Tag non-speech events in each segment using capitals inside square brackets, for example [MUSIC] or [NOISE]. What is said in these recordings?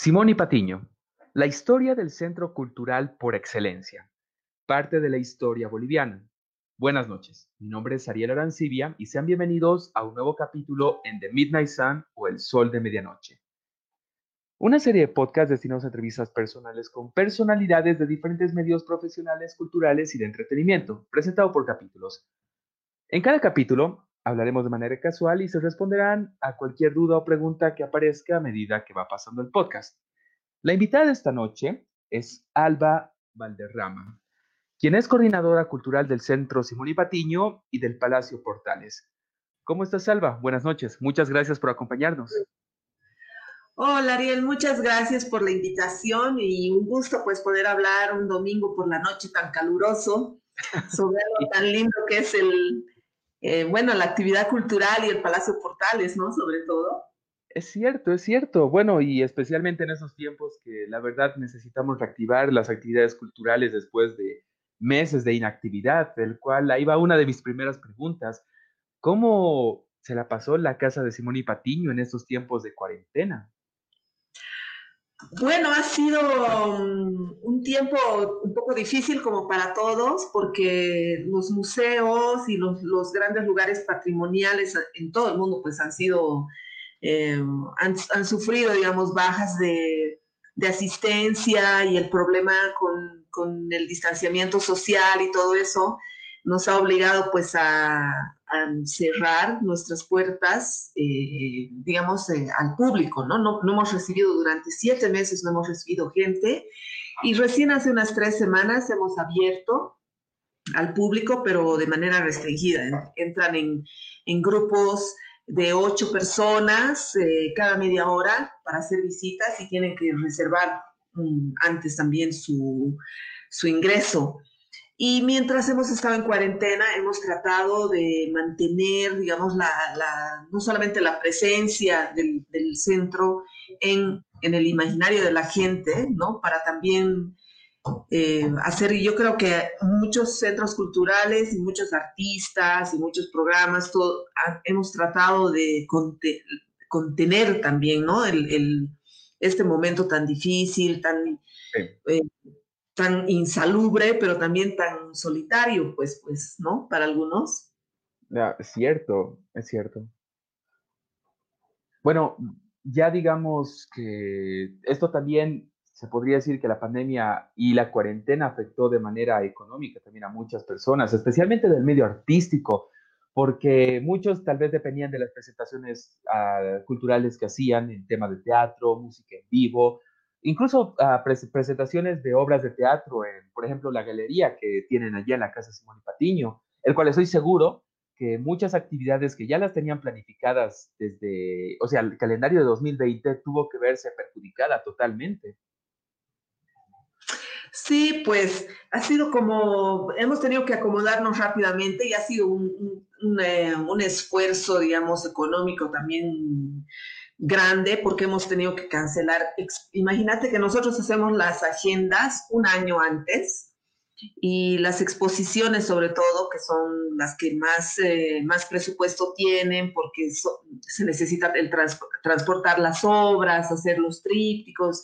Simón y Patiño, la historia del centro cultural por excelencia, parte de la historia boliviana. Buenas noches, mi nombre es Ariel Arancibia y sean bienvenidos a un nuevo capítulo en The Midnight Sun o El Sol de Medianoche. Una serie de podcasts destinados a entrevistas personales con personalidades de diferentes medios profesionales, culturales y de entretenimiento, presentado por capítulos. En cada capítulo Hablaremos de manera casual y se responderán a cualquier duda o pregunta que aparezca a medida que va pasando el podcast. La invitada de esta noche es Alba Valderrama, quien es coordinadora cultural del Centro Simón y Patiño y del Palacio Portales. ¿Cómo estás, Alba? Buenas noches. Muchas gracias por acompañarnos. Hola, Ariel. Muchas gracias por la invitación y un gusto pues poder hablar un domingo por la noche tan caluroso sobre algo [LAUGHS] tan lindo que es el, eh, bueno, la actividad cultural y el Palacio Portales, ¿no? Sobre todo. Es cierto, es cierto. Bueno, y especialmente en esos tiempos que la verdad necesitamos reactivar las actividades culturales después de meses de inactividad, del cual ahí va una de mis primeras preguntas. ¿Cómo se la pasó la casa de Simón y Patiño en estos tiempos de cuarentena? Bueno, ha sido mm, un tiempo un poco difícil como para todos, porque los museos y los, grandes lugares patrimoniales en todo el mundo pues han sido, eh, han, sufrido, digamos, bajas de, asistencia y el problema con, con el distanciamiento social y todo eso nos ha obligado pues a, cerrar nuestras puertas, eh, digamos, eh, al público, ¿no? ¿no? ¿no? hemos recibido durante siete meses, no hemos recibido gente y recién hace unas tres semanas hemos abierto al público, pero de manera restringida. Entran en, grupos de ocho personas eh, cada media hora para hacer visitas y tienen que reservar mm, antes también su, su ingreso. Y mientras hemos estado en cuarentena, hemos tratado de mantener, digamos, la, la, no solamente la presencia del, del centro en, en, el imaginario de la gente, ¿no? Para también eh, hacer, yo creo que muchos centros culturales y muchos artistas y muchos programas, todo, hemos tratado de contener también, ¿no? El, el, este momento tan difícil, tan... Eh, tan insalubre, pero también tan solitario, pues, pues, ¿no? Para algunos. es cierto, es cierto. Bueno, ya digamos que esto también se podría decir que la pandemia y la cuarentena afectó de manera económica también a muchas personas, especialmente del medio artístico, porque muchos tal vez dependían de las presentaciones ah, culturales que hacían en tema de teatro, música en vivo, incluso uh, presentaciones de obras de teatro, por ejemplo, la galería que tienen allá en la Casa Simón y Patiño, el cual estoy seguro que muchas actividades que ya las tenían planificadas desde, o sea, el calendario de 2020 tuvo que verse perjudicada totalmente. Sí, pues ha sido como, hemos tenido que acomodarnos rápidamente y ha sido un, un, eh, un esfuerzo, digamos, económico también grande porque hemos tenido que cancelar. Imagínate que nosotros hacemos las agendas un año antes y las exposiciones sobre todo, que son las que más, eh, más presupuesto tienen porque se necesita el transportar las obras, hacer los trípticos,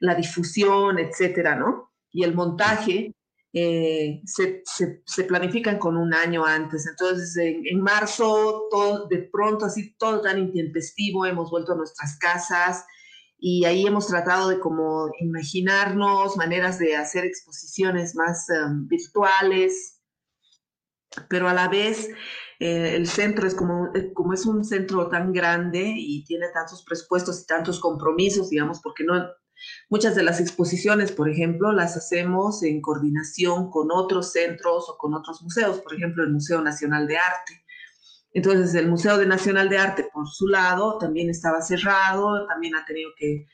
la difusión, etcétera, ¿no? Y el montaje. Eh, se, se, planifican con un año antes. Entonces, en, marzo, todo, de pronto, así todo tan intempestivo, hemos vuelto a nuestras casas y ahí hemos tratado de como imaginarnos maneras de hacer exposiciones más um, virtuales, pero a la vez eh, el centro es como, eh, como es un centro tan grande y tiene tantos presupuestos y tantos compromisos, digamos, porque no, Muchas de las exposiciones, por ejemplo, las hacemos en coordinación con otros centros o con otros museos, por ejemplo, el Museo Nacional de Arte. Entonces, el Museo Nacional de Arte, por su lado, también estaba cerrado, también ha tenido que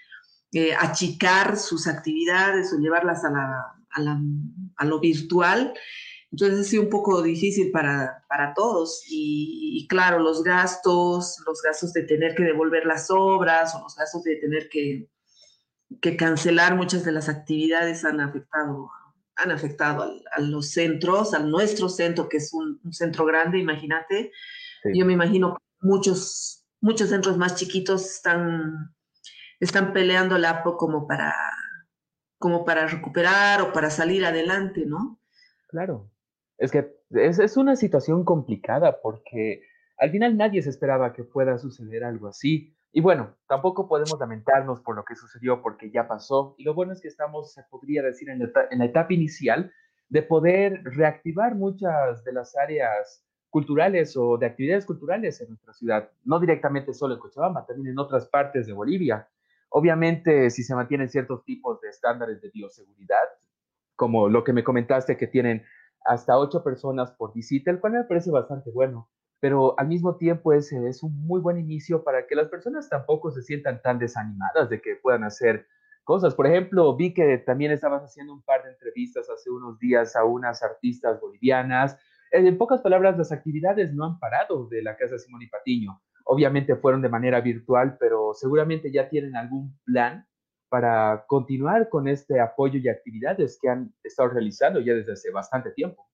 eh, achicar sus actividades o llevarlas a, la, a, lo virtual. Entonces ha sido un poco difícil para, para todos. Y, y, claro, los gastos, los gastos de tener que devolver las obras o los gastos de tener que que cancelar muchas de las actividades han afectado, han afectado a, los centros, a nuestro centro, que es un, centro grande, imagínate. Yo me imagino que muchos, muchos centros más chiquitos están están peleando la como para, como para recuperar o para salir adelante, ¿no? Claro. Es que es, es una situación complicada porque al final nadie se esperaba que pueda suceder algo así. Y bueno, tampoco podemos lamentarnos por lo que sucedió porque ya pasó. Y lo bueno es que estamos, se podría decir, en la, etapa inicial de poder reactivar muchas de las áreas culturales o de actividades culturales en nuestra ciudad, no directamente solo en Cochabamba, también en otras partes de Bolivia. Obviamente, si se mantienen ciertos tipos de estándares de bioseguridad, como lo que me comentaste que tienen hasta ocho personas por visita, el cual me parece bastante bueno pero al mismo tiempo es, es un muy buen inicio para que las personas tampoco se sientan tan desanimadas de que puedan hacer cosas. Por ejemplo, vi que también estabas haciendo un par de entrevistas hace unos días a unas artistas bolivianas. En pocas palabras, las actividades no han parado de la Casa Simón y Patiño. Obviamente fueron de manera virtual, pero seguramente ya tienen algún plan para continuar con este apoyo y actividades que han estado realizando ya desde hace bastante tiempo.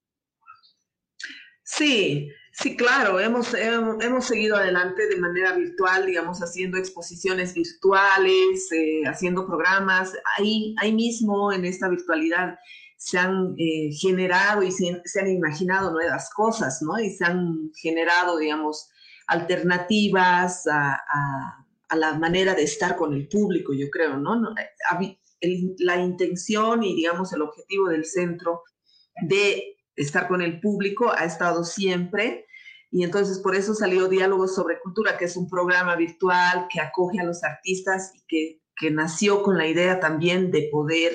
Sí, sí, claro, hemos, hemos, seguido adelante de manera virtual, digamos, haciendo exposiciones virtuales, eh, haciendo programas. Ahí, ahí mismo, en esta virtualidad, se han eh, generado y se, han imaginado nuevas cosas, ¿no? Y se han generado, digamos, alternativas a, la manera de estar con el público, yo creo, ¿no? la intención y, digamos, el objetivo del centro de estar con el público, ha estado siempre. Y entonces por eso salió Diálogos sobre Cultura, que es un programa virtual que acoge a los artistas y que, nació con la idea también de poder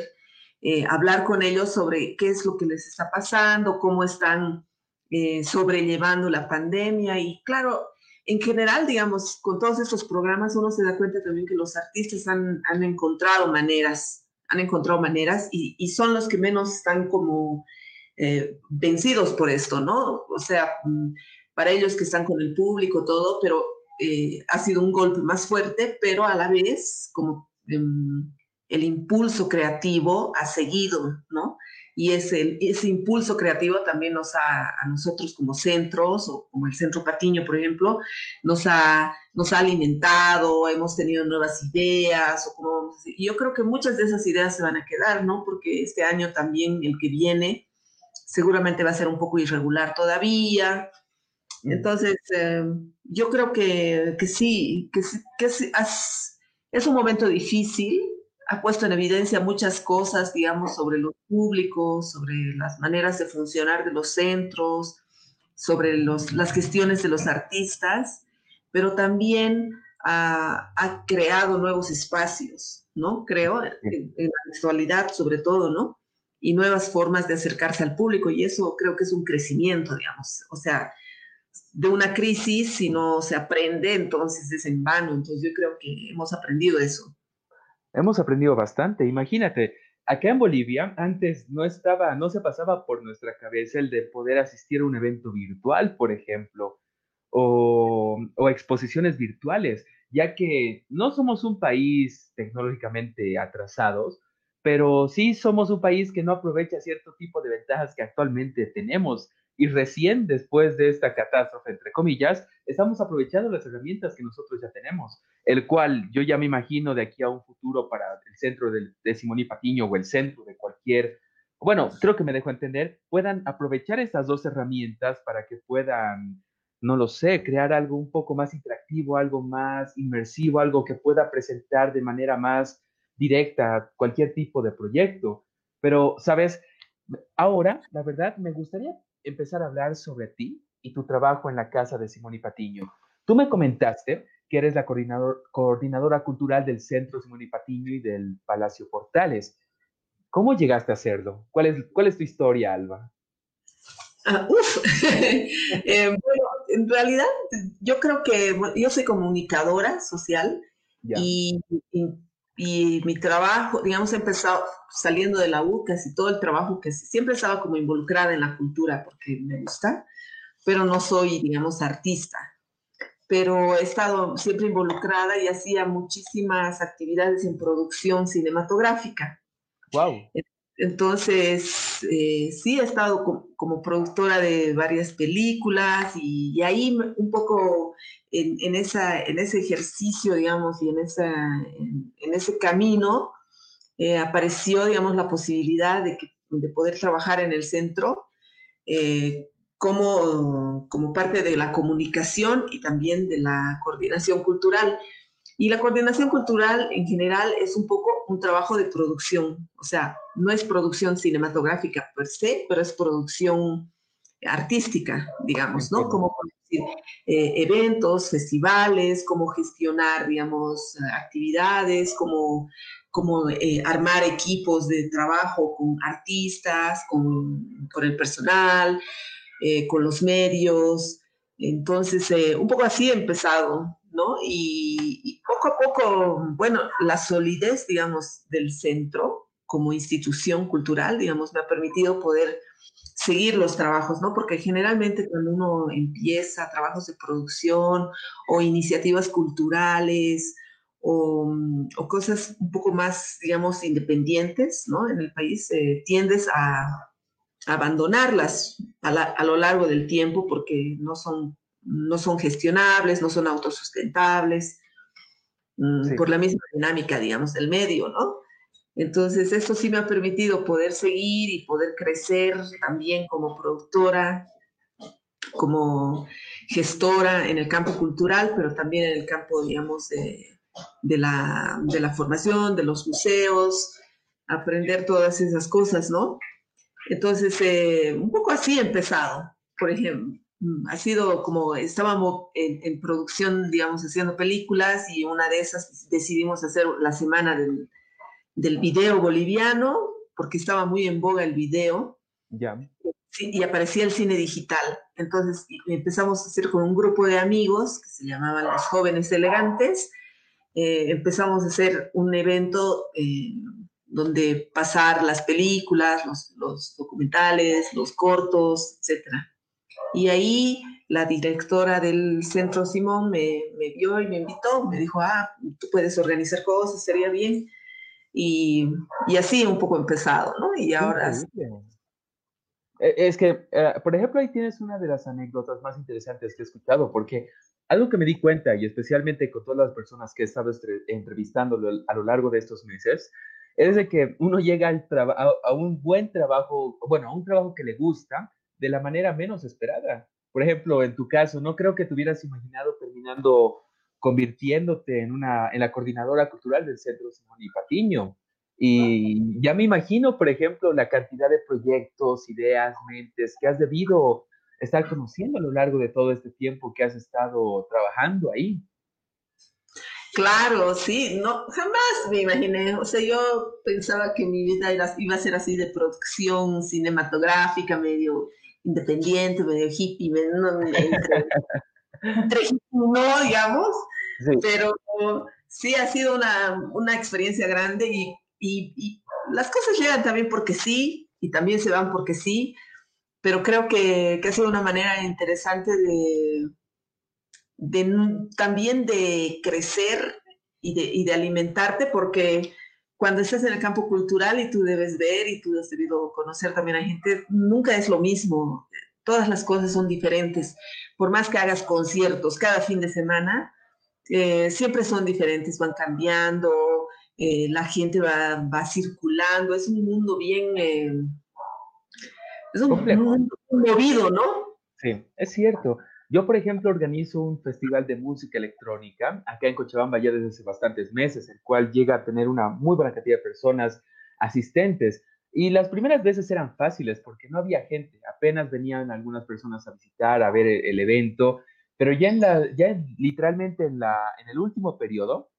eh, hablar con ellos sobre qué es lo que les está pasando, cómo están eh, sobrellevando la pandemia. Y claro, en general, digamos, con todos estos programas uno se da cuenta también que los artistas han, encontrado maneras, han encontrado maneras y, y, son los que menos están como eh, vencidos por esto, ¿no? O sea, mm, para ellos que están con el público, todo, pero eh, ha sido un golpe más fuerte, pero a la vez como em, el impulso creativo ha seguido, ¿no? Y ese, ese impulso creativo también nos ha, a nosotros como centros, o como el Centro Patiño, por ejemplo, nos ha, nos ha alimentado, hemos tenido nuevas ideas, o como, yo creo que muchas de esas ideas se van a quedar, ¿no? Porque este año también, el que viene, seguramente va a ser un poco irregular todavía. Mm. Entonces, eh, yo creo que, sí, que, es, un momento difícil, ha puesto en evidencia muchas cosas, digamos, sobre los públicos, sobre las maneras de funcionar de los centros, sobre las gestiones de los artistas, pero también ha, creado nuevos espacios, ¿no? Creo, en, en la actualidad sobre todo, ¿no? Y nuevas formas de acercarse al público y eso creo que es un crecimiento, digamos. O sea, de una crisis, si no se aprende, entonces es en vano. Entonces yo creo que hemos aprendido eso. Hemos aprendido bastante. Imagínate, acá en Bolivia antes no estaba, no se pasaba por nuestra cabeza el de poder asistir a un evento virtual, por ejemplo, o, o exposiciones virtuales, ya que no somos un país tecnológicamente atrasados, pero sí somos un país que no aprovecha cierto tipo de ventajas que actualmente tenemos. Y recién después de esta catástrofe, entre comillas, estamos aprovechando las herramientas que nosotros ya tenemos, el cual yo ya me imagino de aquí a un futuro para el centro de, de Simón y Patiño o el centro de cualquier, bueno, creo que me dejo entender, puedan aprovechar estas dos herramientas para que puedan, no lo sé, crear algo un poco más interactivo, algo más inmersivo, algo que pueda presentar de manera más directa a cualquier tipo de proyecto. Pero, sabes, ahora, la verdad, me gustaría empezar a hablar sobre ti y tu trabajo en la casa de Simón y Patiño. Tú me comentaste que eres la coordinadora cultural del Centro Simón y Patiño y del Palacio Portales. ¿Cómo llegaste a hacerlo? ¿Cuál es, cuál es tu historia, Alba? Ah, uf. [LAUGHS] Eh, bueno, en realidad yo creo que yo soy comunicadora social y, y mi trabajo, digamos, he empezado saliendo de la U, casi todo el trabajo que siempre estaba como involucrada en la cultura porque me gusta, pero no soy, digamos, artista. Pero he estado siempre involucrada y hacía muchísimas actividades en producción cinematográfica. Wow. Entonces, eh, sí he estado como productora de varias películas y, ahí un poco en, ese ejercicio, digamos, y en, ese camino, eh, apareció, digamos, la posibilidad de, de, poder trabajar en el centro eh, como parte de la comunicación y también de la coordinación cultural. Y la coordinación cultural en general es un poco un trabajo de producción, o sea, no es producción cinematográfica per se, pero es producción artística, digamos, ¿no? Como eh, eventos, festivales, cómo gestionar, digamos, actividades, cómo, cómo eh, armar equipos de trabajo con artistas, con, con el personal, eh, con los medios. Entonces, un poco así he empezado, Y, poco a poco, bueno, la solidez, digamos, del centro como institución cultural, digamos, me ha permitido poder seguir los trabajos, ¿no? Porque generalmente cuando uno empieza trabajos de producción o iniciativas culturales o, cosas un poco más, digamos, independientes, ¿no? En el país eh, tiendes a, abandonarlas a, lo largo del tiempo porque no son no son gestionables, no son autosustentables, mm, por la misma dinámica, digamos, del medio, ¿no? Entonces, eso sí me ha permitido poder seguir y poder crecer también como productora, como gestora en el campo cultural, pero también en el campo, digamos, de, la, de la formación, de los museos, aprender todas esas cosas, ¿no? Entonces, eh, un poco así he empezado, por ejemplo. Mm, ha sido como estábamos en, producción, digamos, haciendo películas y una de esas decidimos hacer la semana del, del video boliviano, porque estaba muy en boga el video. Ya. y aparecía el cine digital. Entonces empezamos a hacer con un grupo de amigos que se llamaban Los Jóvenes Elegantes. Eh, empezamos a hacer un evento eh, donde pasar las películas, los, los documentales, los cortos, etcétera. Y ahí la directora del Centro Simón me, me, vio y me invitó, me dijo, ah, tú puedes organizar cosas, sería bien. Y, y así un poco empezado, ¿no? Y ahora... E, es que, eh, por ejemplo, ahí tienes una de las anécdotas más interesantes que he escuchado, porque algo que me di cuenta, y especialmente con todas las personas que he estado entrevistando a lo largo de estos meses, es de que uno llega al a, a un buen trabajo, bueno, a un trabajo que le gusta, de la manera menos esperada. Por ejemplo, en tu caso, no creo que te hubieras imaginado terminando convirtiéndote en, una, en la coordinadora cultural del Centro Simón y Patiño. Y ya me imagino, por ejemplo, la cantidad de proyectos, ideas, mentes que has debido estar conociendo a lo largo de todo este tiempo que has estado trabajando ahí. Claro, sí, no, jamás me imaginé, o sea, yo pensaba que mi vida iba a ser así de producción cinematográfica, medio independiente, medio hippie, medio, entre, entre hippie, no, digamos, pero sí ha sido una, una experiencia grande y, y, y, las cosas llegan también porque sí y también se van porque sí, pero creo que, que ha sido una manera interesante de, de también de crecer y de, y de alimentarte porque cuando estás en el campo cultural y tú debes ver y tú has debido conocer también a gente, nunca es lo mismo. Todas las cosas son diferentes. Por más que hagas conciertos cada fin de semana, eh, siempre son diferentes, van cambiando, eh, la gente va, va, circulando, es un mundo bien... Eh, es un mundo movido, ¿no? Sí, es cierto. Yo, por ejemplo, organizo un festival de música electrónica acá en Cochabamba ya desde hace bastantes meses, el cual llega a tener una muy buena cantidad de personas asistentes. Y las primeras veces eran fáciles porque no había gente, apenas venían algunas personas a visitar, a ver el, evento, pero ya, en la, ya literalmente en, la, en el último periodo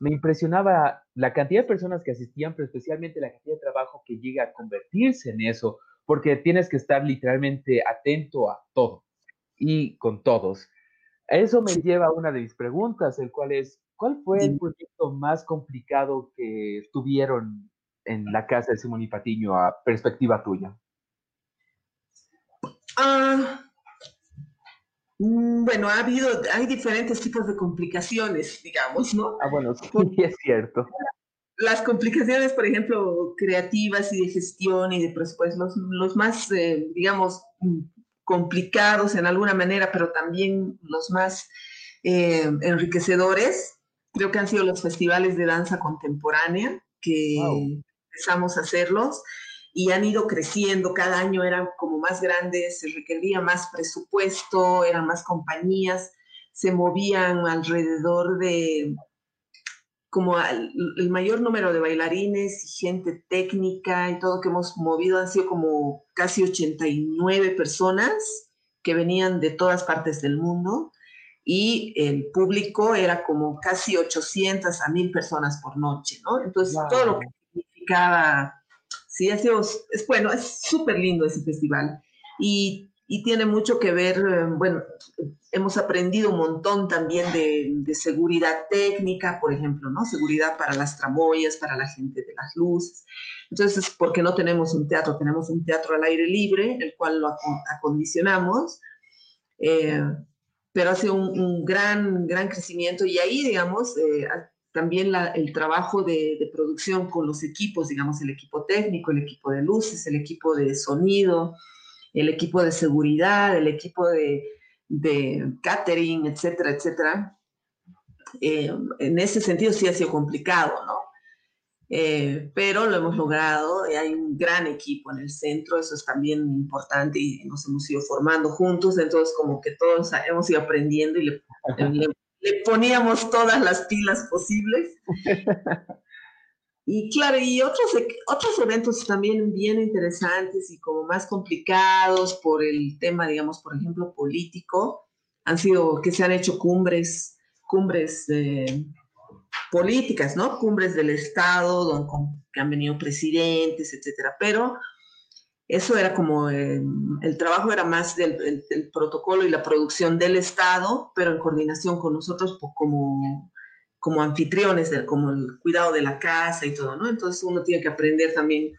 me impresionaba la cantidad de personas que asistían, pero especialmente la cantidad de trabajo que llega a convertirse en eso, porque tienes que estar literalmente atento a todo y con todos. Eso me lleva a una de mis preguntas, el cual es, ¿cuál fue el proyecto más complicado que tuvieron en la casa de Simón y Patiño a perspectiva tuya? Ah, mm, bueno, ha habido, hay diferentes tipos de complicaciones, digamos, ¿no? Ah, bueno, sí, [LAUGHS] es cierto. las complicaciones, por ejemplo, creativas y de gestión y de presupuesto, los, los más, eh, digamos, complicados en alguna manera, pero también los más eh, enriquecedores, creo que han sido los festivales de danza contemporánea, que empezamos a hacerlos y han ido creciendo, cada año eran como más grandes, se requería más presupuesto, eran más compañías, se movían alrededor de como el mayor número de bailarines y gente técnica y todo que hemos movido han sido como casi 89 personas que venían de todas partes del mundo y el público era como casi 800 a 1000 personas por noche, ¿no? Entonces, todo lo que significaba, sí, es, es bueno, es súper lindo ese festival. Y y tiene mucho que ver, eh, bueno, hemos aprendido un montón también de, seguridad técnica, por ejemplo, ¿no? Seguridad para las tramoyas, para la gente de las luces. Entonces, porque no tenemos un teatro, tenemos un teatro al aire libre, el cual lo acondicionamos, eh, pero hace un, gran, gran crecimiento y ahí, digamos, eh, también el trabajo de, de, producción con los equipos, digamos, el equipo técnico, el equipo de luces, el equipo de sonido, el equipo de seguridad, el equipo de, catering, etcétera, etcétera. Eh, en ese sentido sí ha sido complicado, ¿no? Eh, pero lo hemos logrado, y hay un gran equipo en el centro, eso es también importante y nos hemos ido formando juntos, entonces como que todos hemos ido aprendiendo y le, [LAUGHS] le poníamos todas las pilas posibles. [LAUGHS] Y claro, y otros, e, otros eventos también bien interesantes y como más complicados por el tema, digamos, por ejemplo, político, han sido que se han hecho cumbres, cumbres políticas, ¿no? Cumbres del Estado, donde que han venido presidentes, etcétera. Pero eso era como, el trabajo era más del, del, protocolo y la producción del Estado, pero en coordinación con nosotros como como anfitriones, como el cuidado de la casa y todo, ¿no? Entonces uno tiene que aprender también,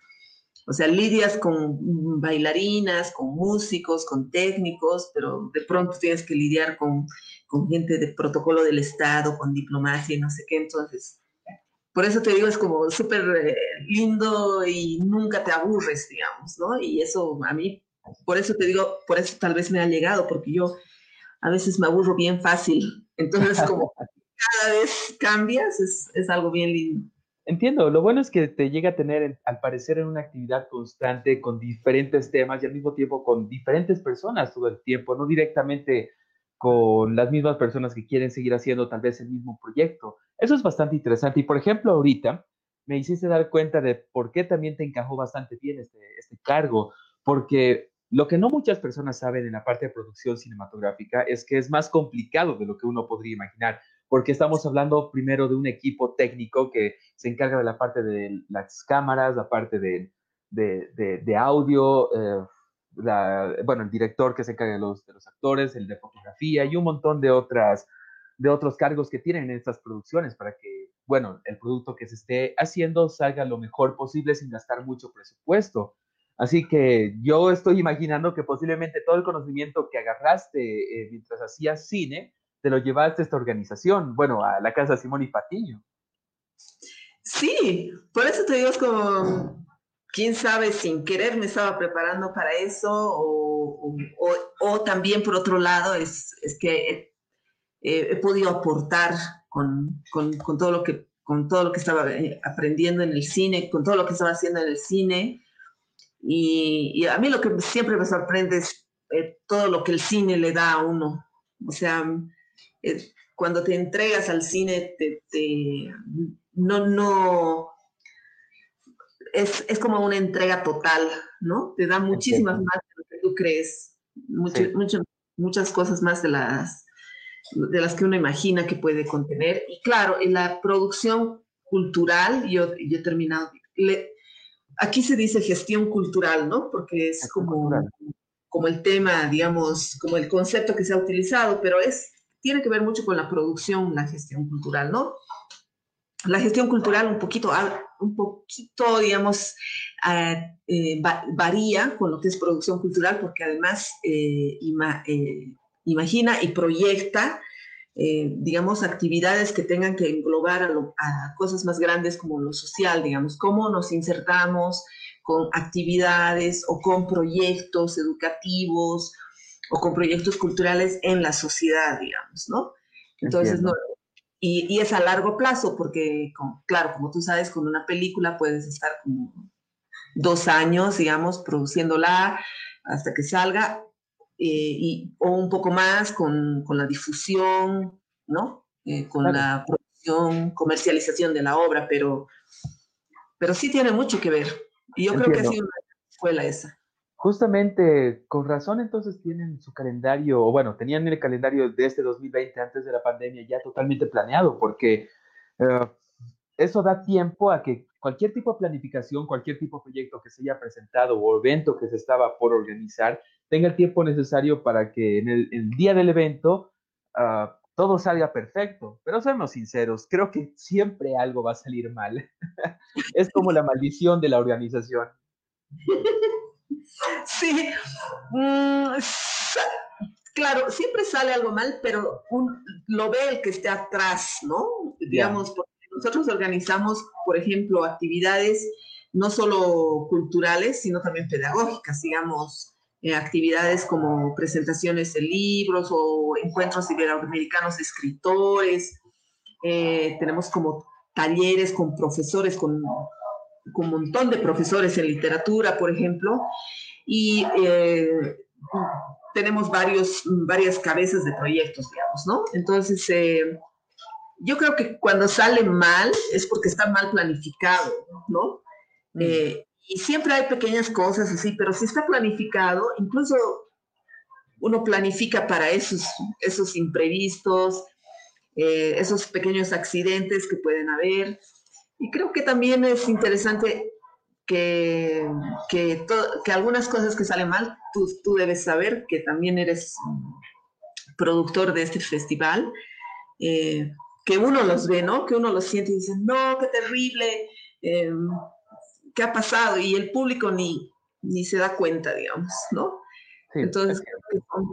o sea, lidias con bailarinas, con músicos, con técnicos, pero de pronto tienes que lidiar con, con gente de protocolo del Estado, con diplomacia y no sé qué, entonces, por eso te digo, es como súper eh, lindo y nunca te aburres, digamos, ¿no? Y eso a mí, por eso te digo, por eso tal vez me ha llegado, porque yo a veces me aburro bien fácil, entonces como [LAUGHS] cada vez cambias, es, algo bien lindo. Entiendo, lo bueno es que te llega a tener, al parecer, en una actividad constante con diferentes temas y al mismo tiempo con diferentes personas todo el tiempo, no directamente con las mismas personas que quieren seguir haciendo tal vez el mismo proyecto. Eso es bastante interesante. Y por ejemplo, ahorita me hiciste dar cuenta de por qué también te encajó bastante bien este, este cargo, porque lo que no muchas personas saben en la parte de producción cinematográfica es que es más complicado de lo que uno podría imaginar porque estamos hablando primero de un equipo técnico que se encarga de la parte de las cámaras, la parte de, de, audio, eh, bueno, el director que se encarga de los, de los actores, el de fotografía y un montón de, otras, de otros cargos que tienen en estas producciones para que, bueno, el producto que se esté haciendo salga lo mejor posible sin gastar mucho presupuesto. Así que yo estoy imaginando que posiblemente todo el conocimiento que agarraste eh, mientras hacías cine, te lo llevaste a esta organización, bueno, a la casa Simón y Patiño. Sí, por eso te digo, es como, quién sabe, sin querer me estaba preparando para eso, o, también por otro lado, es, que he, podido aportar con, todo lo que, con todo lo que estaba eh, aprendiendo en el cine, con todo lo que estaba haciendo en el cine. Y, a mí lo que siempre me sorprende es eh, todo lo que el cine le da a uno. O sea, eh, cuando te entregas al cine, te, no, no, es, como una entrega total, ¿no? Te da muchísimas más de lo que tú crees, muchas cosas más de las, de las que uno imagina que puede contener. Y claro, en la producción cultural, yo, yo he terminado, aquí se dice gestión cultural, ¿no? Porque es como, como el tema, digamos, como el concepto que se ha utilizado, pero es tiene que ver mucho con la producción, la gestión cultural, ¿no? La gestión cultural un poquito, un poquito digamos, ah, eh, varía con lo que es producción cultural, porque además eh, eh, imagina y proyecta digamos, actividades que tengan que englobar a, cosas más grandes como lo social, digamos, cómo nos insertamos con actividades o con proyectos educativos o con proyectos culturales en la sociedad, digamos, ¿no? Entonces, no, y, es a largo plazo, porque, claro, como tú sabes, con una película puedes estar como dos años, digamos, produciéndola hasta que salga, eh, y, o un poco más con, con la difusión, ¿no? Eh, con la producción, comercialización de la obra, pero, pero sí tiene mucho que ver. Y yo creo que ha sido una escuela esa. Justamente, con razón entonces tienen su calendario, o bueno, tenían el calendario de este 2020 antes de la pandemia ya totalmente planeado, porque eh, eso da tiempo a que cualquier tipo de planificación, cualquier tipo de proyecto que se haya presentado o evento que se estaba por organizar, tenga el tiempo necesario para que en el, día del evento uh, todo salga perfecto. Pero seamos sinceros, creo que siempre algo va a salir mal. [LAUGHS] es como la maldición de la organización. [LAUGHS] Sí, mm, claro, siempre sale algo mal, pero lo ve el que esté atrás, ¿no? Digamos, porque nosotros organizamos, por ejemplo, actividades no solo culturales, sino también pedagógicas, digamos, eh, actividades como presentaciones de libros o encuentros iberoamericanos de escritores. Eh, tenemos como talleres con profesores, con con un montón de profesores en literatura, por ejemplo, y eh, tenemos varios, varias cabezas de proyectos, digamos, ¿no? Entonces, eh, yo creo que cuando sale mal es porque está mal planificado, ¿no? Mm. Eh, y siempre hay pequeñas cosas así, pero si está planificado, incluso uno planifica para esos, esos imprevistos, esos pequeños accidentes que pueden haber. Y creo que también es interesante que, que, que algunas cosas que salen mal, tú, tú, debes saber que también eres productor de este festival, eh, que uno los ve, ¿no? Que uno los siente y dice, no, qué terrible, eh, ¿qué ha pasado? Y el público ni, ni se da cuenta, digamos, ¿no? Entonces, creo que, son,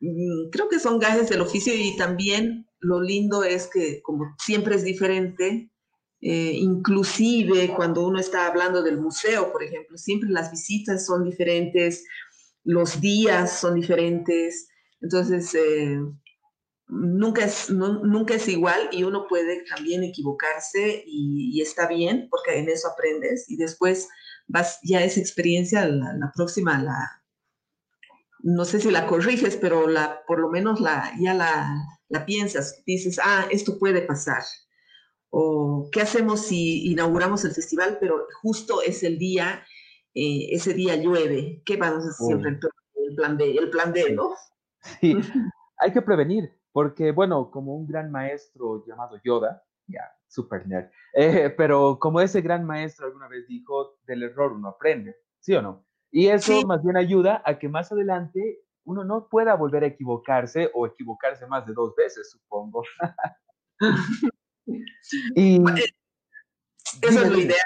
mm, creo que son gajes del oficio y también lo lindo es que como siempre es diferente, eh, inclusive cuando uno está hablando del museo, por ejemplo, siempre las visitas son diferentes, los días son diferentes, entonces eh, nunca, es, nunca es igual y uno puede también equivocarse y, está bien porque en eso aprendes y después vas ya esa experiencia, la, próxima, la, no sé si la corriges, pero la, por lo menos la, ya la, la piensas, dices, ah, esto puede pasar o qué hacemos si inauguramos el festival, pero justo es el día, eh, ese día llueve, ¿qué vamos a hacer siempre? El plan B, el plan D, ¿no? Sí, hay que prevenir, porque bueno, como un gran maestro llamado Yoda, ya, super nerd, eh, pero como ese gran maestro alguna vez dijo, del error uno aprende, ¿sí o no? Y eso más bien ayuda a que más adelante uno no pueda volver a equivocarse o equivocarse más de dos veces, supongo. [LAUGHS] Y, Eso es lo ideal.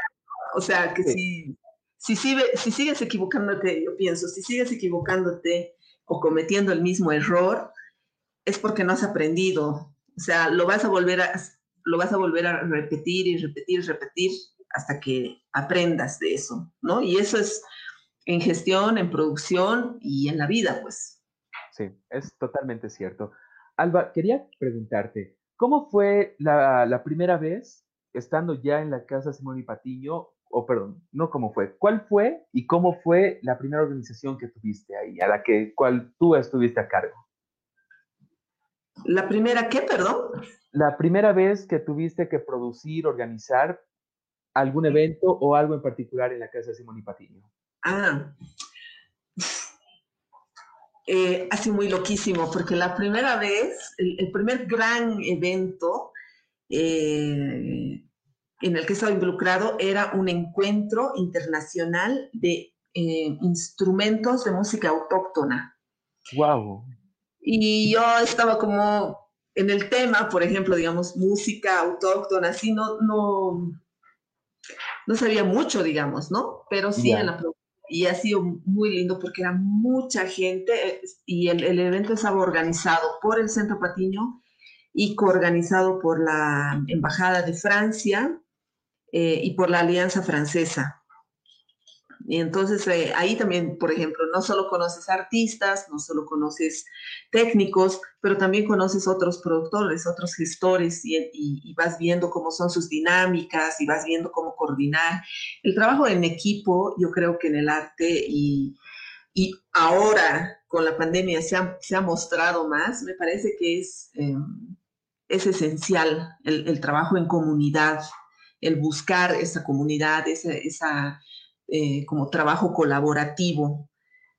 O sea, que si, si, si sigues equivocándote, yo pienso, si sigues equivocándote o cometiendo el mismo error, es porque no has aprendido. O sea, lo vas a volver a, lo vas a, volver a repetir y repetir y repetir hasta que aprendas de eso, ¿no? Y eso es en gestión, en producción y en la vida, pues. Sí, es totalmente cierto. Alba, quería preguntarte, ¿Cómo fue la, primera vez estando ya en la casa Simón y Patiño? O perdón, no cómo fue. ¿Cuál fue y cómo fue la primera organización que tuviste ahí, a la que cual tú estuviste a cargo? ¿La primera qué, perdón? La primera vez que tuviste que producir, organizar algún evento o algo en particular en la casa de Simón y Patiño. Ah, eh, sido muy loquísimo, porque la primera vez, el, primer gran evento eh, en el que estaba involucrado era un encuentro internacional de eh, instrumentos de música autóctona. ¡Wow! Y yo estaba como en el tema, por ejemplo, digamos, música autóctona, así no, no, no sabía mucho, digamos, ¿no? Pero sí en la y ha sido muy lindo porque era mucha gente y el, el, evento estaba organizado por el Centro Patiño y coorganizado por la Embajada de Francia eh, y por la Alianza Francesa. Y entonces eh, ahí también, por ejemplo, no solo conoces artistas, no solo conoces técnicos, pero también conoces otros productores, otros gestores y, y, vas viendo cómo son sus dinámicas y vas viendo cómo coordinar. El trabajo en equipo, yo creo que en el arte y, y ahora con la pandemia se ha, se ha, mostrado más, me parece que es, em, es esencial el, el, trabajo en comunidad, el buscar esa comunidad, esa, esa eh, como trabajo colaborativo,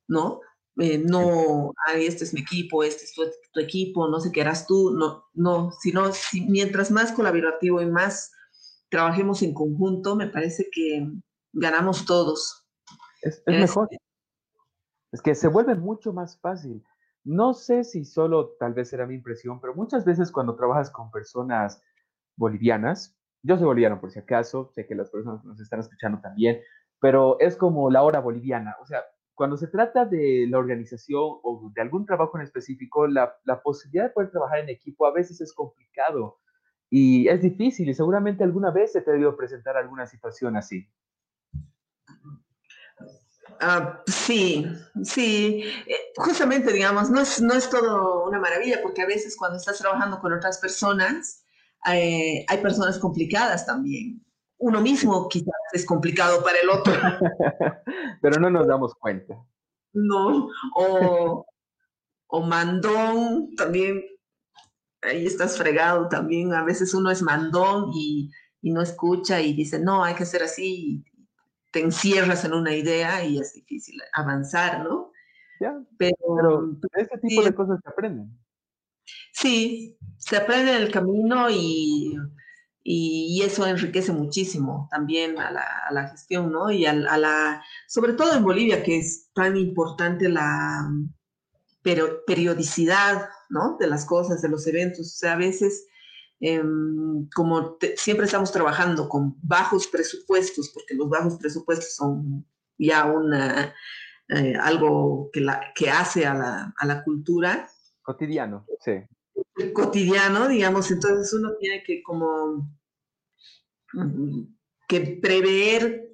¿no? Eh, no, Ay, este es mi equipo, este es tu, equipo, no sé qué eras tú, no, no, sino si, mientras más colaborativo y más trabajemos en conjunto, me parece que ganamos todos. Es, es mejor. Es que se vuelve mucho más fácil. No sé si solo tal vez era mi impresión, pero muchas veces cuando trabajas con personas bolivianas, yo soy boliviano por si acaso, sé que las personas que nos están escuchando también, pero es como la hora boliviana. O sea, cuando se trata de la organización o de algún trabajo en específico, la, la posibilidad de poder trabajar en equipo a veces es complicado y es difícil y seguramente alguna vez se te ha debido presentar alguna situación así. Uh, sí, sí, eh, justamente digamos, no es, no es todo una maravilla porque a veces cuando estás trabajando con otras personas, eh, hay personas complicadas también uno mismo quizás es complicado para el otro. [LAUGHS] Pero no nos damos cuenta. No, o, o mandón, también, ahí estás fregado también, a veces uno es mandón y, y no escucha y dice, no, hay que hacer así, te encierras en una idea y es difícil avanzar, ¿no? Ya, pero, pero este tipo de cosas se aprenden. Sí, se aprende en el camino y y, eso enriquece muchísimo también a la, gestión, ¿no? Y a, la, sobre todo en Bolivia, que es tan importante la pero, periodicidad, ¿no? De las cosas, de los eventos. O sea, a veces, em, como siempre estamos trabajando con bajos presupuestos, porque los bajos presupuestos son ya una, eh, algo que, la, que hace a la, a la cultura. Cotidiano, sí cotidiano, digamos, entonces uno tiene que como que prever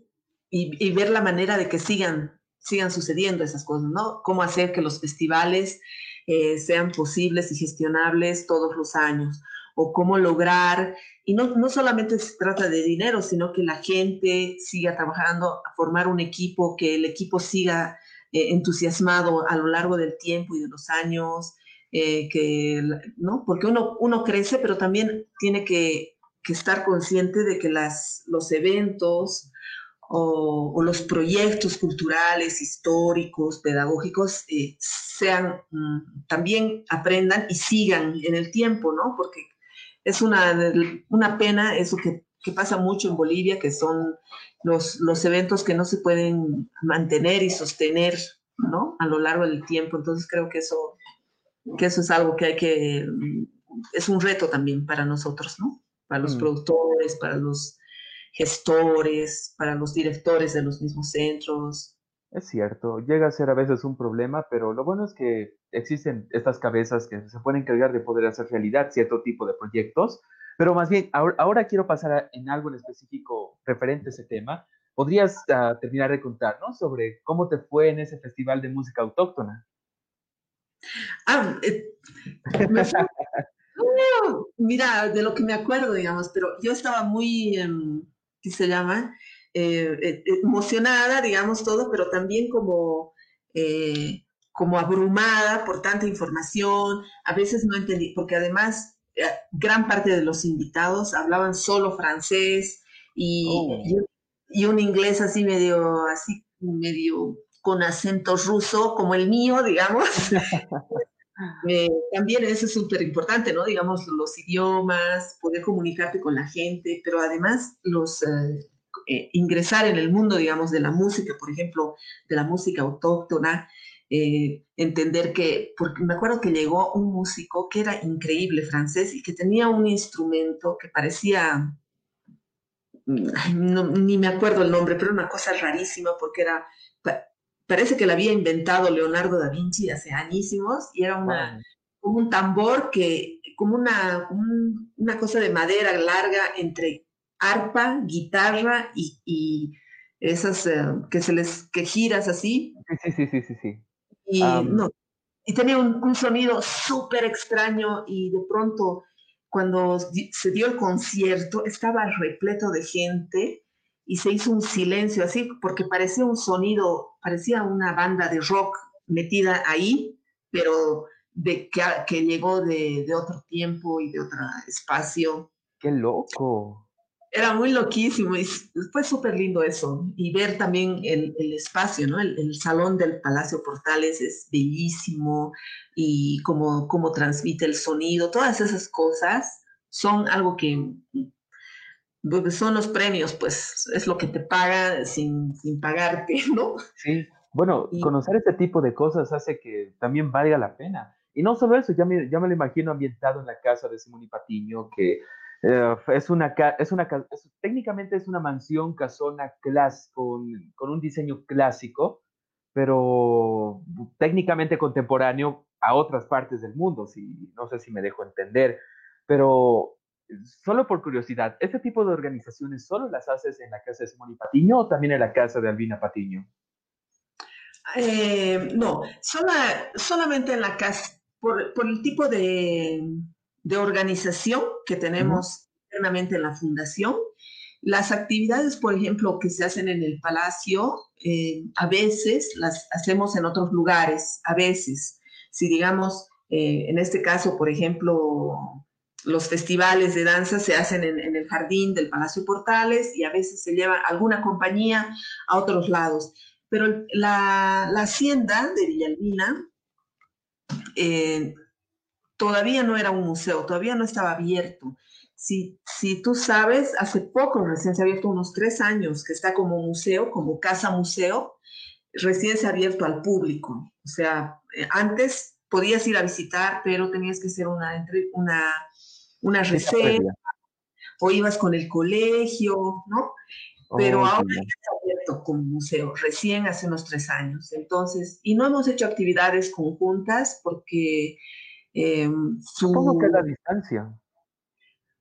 y, ver la manera de que sigan, sigan sucediendo esas cosas, ¿no? Cómo hacer que los festivales eh, sean posibles y gestionables todos los años, o cómo lograr, y no, no solamente se trata de dinero, sino que la gente siga trabajando, formar un equipo, que el equipo siga eh, entusiasmado a lo largo del tiempo y de los años, eh, que, ¿no? Porque uno, uno crece, pero también tiene que, estar consciente de que las, los eventos o, los proyectos culturales, históricos, pedagógicos, eh, sean, mm, también aprendan y sigan en el tiempo, ¿no? Porque es una, una pena eso que, que pasa mucho en Bolivia, que son los, los eventos que no se pueden mantener y sostener, ¿no? A lo largo del tiempo. Entonces creo que eso que eso es algo que hay que, es un reto también para nosotros, ¿no? Para los mm. productores, para los gestores, para los directores de los mismos centros. Es cierto, llega a ser a veces un problema, pero lo bueno es que existen estas cabezas que se pueden encargar de poder hacer realidad cierto tipo de proyectos, pero más bien, ahora, quiero pasar en algo en específico referente a ese tema. ¿Podrías ah, terminar de contarnos sobre cómo te fue en ese festival de música autóctona? Ah, eh, [LAUGHS] mira, de lo que me acuerdo, digamos, pero yo estaba muy, em, ¿qué se llama? Eh, eh, emocionada, digamos, todo, pero también como, como abrumada por tanta información. A veces no entendí, porque además gran parte de los invitados hablaban solo francés y, oh. y un inglés así medio, así medio con acento ruso como el mío, digamos. [LAUGHS] Eh, también eso es súper importante, ¿no? Digamos, los idiomas, poder comunicarte con la gente, pero además los... Eh, eh, ingresar en el mundo, digamos, de la música, por ejemplo, de la música autóctona, entender que, porque me acuerdo que llegó un músico que era increíble francés y que tenía un instrumento que parecía, ni me acuerdo el nombre, pero una cosa rarísima porque era parece que la había inventado Leonardo da Vinci hace añísimos y era una, como un tambor que como una, una cosa de madera larga entre arpa, guitarra y, esas eh, que se les que giras así. Sí, sí, sí, sí, sí. Y, no, y tenía un, un sonido súper extraño y de pronto cuando se dio el concierto estaba repleto de gente y se hizo un silencio así porque parecía un sonido, parecía una banda de rock metida ahí, pero de que, que llegó de, de, otro tiempo y de otro espacio. ¡Qué loco! Era muy loquísimo y fue súper lindo eso. Y ver también el, el espacio, ¿no? El, el, salón del Palacio Portales es bellísimo y cómo, cómo transmite el sonido, todas esas cosas son algo que son los premios, pues es lo que te paga sin, sin pagarte, [LAUGHS] ¿no? Sí, bueno, conocer este tipo de cosas hace que también valga la pena. Y no solo eso, ya me, ya me lo imagino ambientado en la casa de Simón y Patiño, que eh, es una, es una técnicamente es una mansión casona clas, con, con un diseño clásico, pero técnicamente contemporáneo a otras partes del mundo, si, no sé si me dejo entender, pero solo por curiosidad, ¿este tipo de organizaciones solo las haces en la casa de Simón y Patiño o también en la casa de Albina Patiño? Eh, no, solamente en la casa, por, por el tipo de, de, organización que tenemos internamente en la fundación. Las actividades, por ejemplo, que se hacen en el palacio, eh, a veces las hacemos en otros lugares, a veces. Si digamos, eh, en este caso, por ejemplo, los festivales de danza se hacen en, el jardín del Palacio Portales y a veces se lleva alguna compañía a otros lados. Pero la, la hacienda de Villalbina eh, todavía no era un museo, todavía no estaba abierto. Si, si tú sabes, hace poco, recién se ha abierto unos tres años, que está como museo, como casa museo, recién se ha abierto al público. O sea, eh, antes podías ir a visitar, pero tenías que hacer una, una una reserva, o ibas con el colegio, ¿no? Pero ahora está abierto como museo, recién hace unos tres años. Entonces, y no hemos hecho actividades conjuntas porque... Eh, Supongo que es la distancia.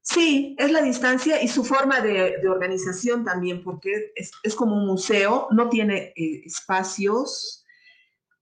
Sí, es la distancia y su forma de, de organización también, porque es, es, como un museo, no tiene eh, espacios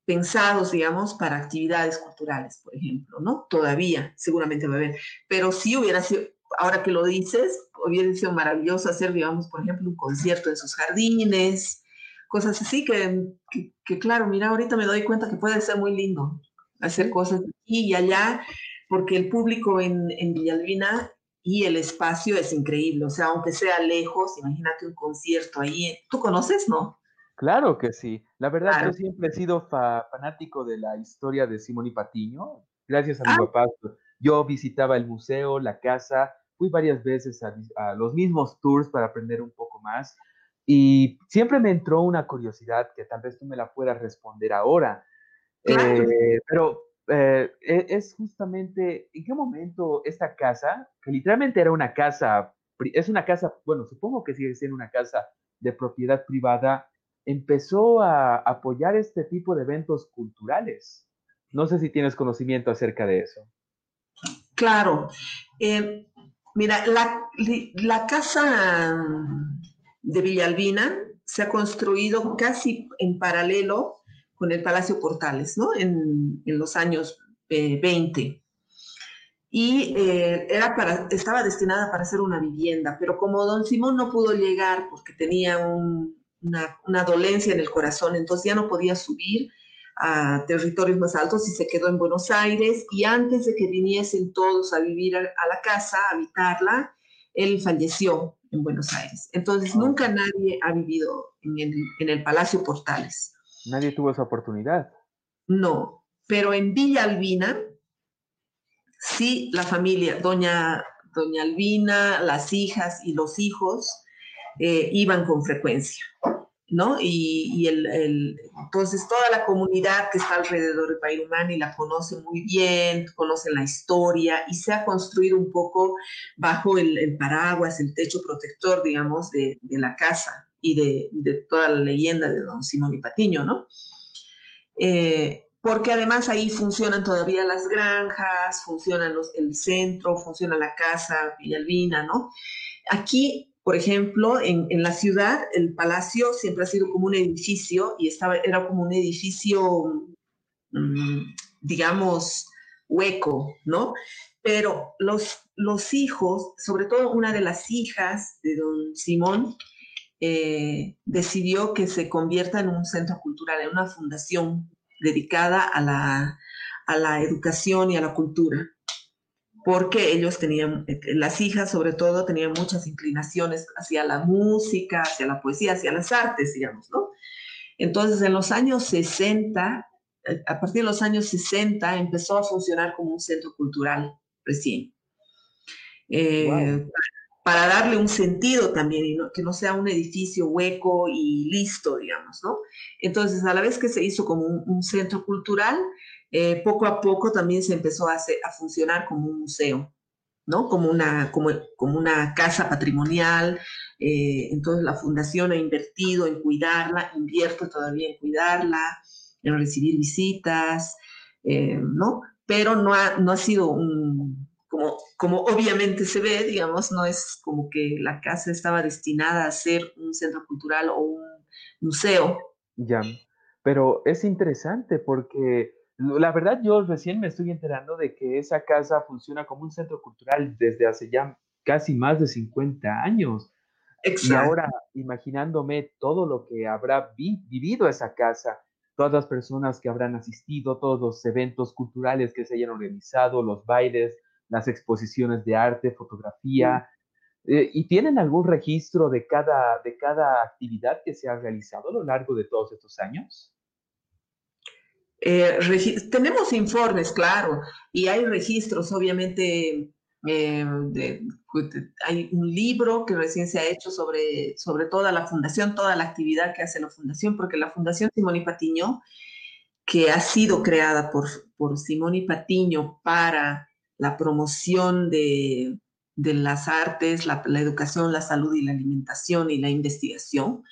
pensados, digamos, para actividades culturales, por ejemplo, ¿no? Todavía, seguramente va a haber. Pero sí hubiera sido, ahora que lo dices, hubiera sido maravilloso hacer, digamos, por ejemplo, un concierto en sus jardines, cosas así que, que, que claro, mira, ahorita me doy cuenta que puede ser muy lindo hacer cosas aquí y allá, porque el público en, en Villalbina y el espacio es increíble, o sea, aunque sea lejos, imagínate un concierto ahí, ¿tú conoces, no? Claro que sí. La verdad, yo siempre he sido fanático de la historia de Simón y Patiño. Gracias a mi ah. papá, yo visitaba el museo, la casa, fui varias veces a, los mismos tours para aprender un poco más. Y siempre me entró una curiosidad que tal vez tú me la puedas responder ahora. Eh, pero eh, e, es justamente, ¿en qué momento esta casa, que literalmente era una casa, es una casa, bueno, supongo que sigue siendo una casa de propiedad privada, empezó a apoyar este tipo de eventos culturales. No sé si tienes conocimiento acerca de eso. Claro. Eh, mira, la, la, casa de Villalbina se ha construido casi en paralelo con el Palacio Portales, ¿no? En, en los años 20. Eh, y eh, era para, estaba destinada para ser una vivienda, pero como don Simón no pudo llegar porque tenía un, una, dolencia en el corazón, entonces ya no podía subir a territorios más altos y se quedó en Buenos Aires y antes de que viniesen todos a vivir a, la casa, a habitarla, él falleció en Buenos Aires. Entonces ah. nunca nadie ha vivido en el, en el Palacio Portales. Nadie tuvo esa oportunidad. No, pero en Villa Albina, sí, la familia, doña, doña Albina, las hijas y los hijos, eh, iban con frecuencia, ¿no? Y, el, entonces toda la comunidad que está alrededor de Pairumani la conoce muy bien, conocen la historia y se ha construido un poco bajo el, paraguas, el techo protector, digamos, de, la casa y de, toda la leyenda de don Simón y Patiño, ¿no? Eh, porque además ahí funcionan todavía las granjas, funcionan los, el centro, funciona la casa Villalbina, ¿no? Aquí, por ejemplo, en, en, la ciudad, el palacio siempre ha sido como un edificio y estaba, era como un edificio, mmm, digamos, hueco, ¿no? Pero los, los hijos, sobre todo una de las hijas de don Simón, eh, decidió que se convierta en un centro cultural, en una fundación dedicada a la, a la educación y a la cultura, porque ellos tenían, las hijas sobre todo, tenían muchas inclinaciones hacia la música, hacia la poesía, hacia las artes, digamos, ¿no? Entonces, en los años 60, a partir de los años 60, empezó a funcionar como un centro cultural recién. Eh, wow para darle un sentido también y que no sea un edificio hueco y listo, digamos, ¿no? Entonces, a la vez que se hizo como un, centro cultural, eh, poco a poco también se empezó a, hacer, a, funcionar como un museo, ¿no? Como una, como, como una casa patrimonial. Eh, entonces, la fundación ha invertido en cuidarla, invierte todavía en cuidarla, en recibir visitas, eh, ¿no? Pero no ha, no ha sido un, como, como obviamente se ve, digamos, no es como que la casa estaba destinada a ser un centro cultural o un museo. Ya, pero es interesante porque la verdad yo recién me estoy enterando de que esa casa funciona como un centro cultural desde hace ya casi más de 50 años. Exacto. Y ahora imaginándome todo lo que habrá vi vivido esa casa, todas las personas que habrán asistido, todos los eventos culturales que se hayan organizado, los bailes, las exposiciones de arte, fotografía, eh, y tienen algún registro de cada, de cada actividad que se ha realizado a lo largo de todos estos años? Eh, tenemos informes, claro, y hay registros, obviamente. Eh, pues, hay un libro que recién se ha hecho sobre, sobre toda la fundación, toda la actividad que hace la fundación, porque la Fundación Simón y Patiño, que ha sido creada por, por Simón y Patiño para la promoción de, las artes, la, educación, la salud y la alimentación y la investigación.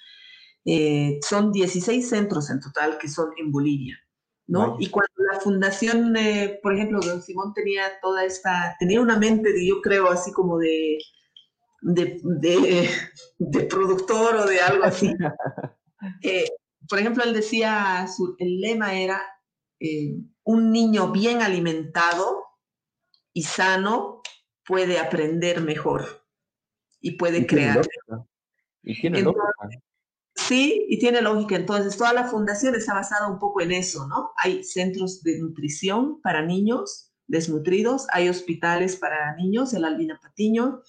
Eh, son 16 centros en total que son en Bolivia, ¿no? Y cuando la fundación, eh, por ejemplo, don Simón tenía toda esta, tenía una mente, de, yo creo, así como de, de, productor o de algo así. [LAUGHS] Eh, por ejemplo, él decía, su, el lema era, un niño bien alimentado y sano puede aprender mejor y puede crear. Y tiene lógica. Sí, y tiene lógica. Entonces, toda la fundación está basada un poco en eso, ¿no? Hay centros de nutrición para niños desnutridos, hay hospitales para niños, el Albina Patiño,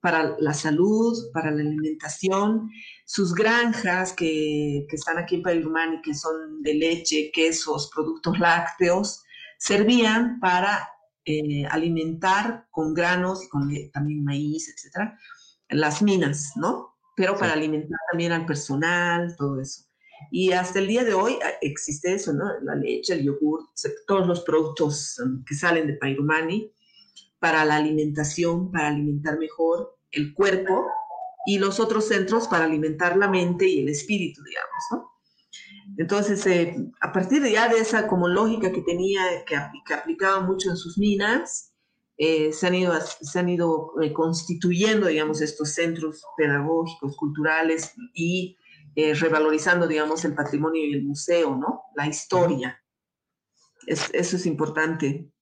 para la salud, para la alimentación, sus granjas que, están aquí en Pairumani, que son de leche, quesos, productos lácteos, servían para eh, alimentar con granos, con también maíz, etcétera, las minas, ¿no? Pero para alimentar también al personal, todo eso. Y hasta el día de hoy ah, existe eso, ¿no? La leche, el yogur, todos los productos um, que salen de Pairumani para la alimentación, para alimentar mejor el cuerpo y los otros centros para alimentar la mente y el espíritu, digamos, ¿no? Entonces, eh, a partir de ya de esa como lógica que tenía, que, aplicaba mucho en sus minas, eh, se han ido, se han ido eh, constituyendo, digamos, estos centros pedagógicos, culturales y revalorizando, digamos, el patrimonio y el museo, ¿no? La historia. eso es importante.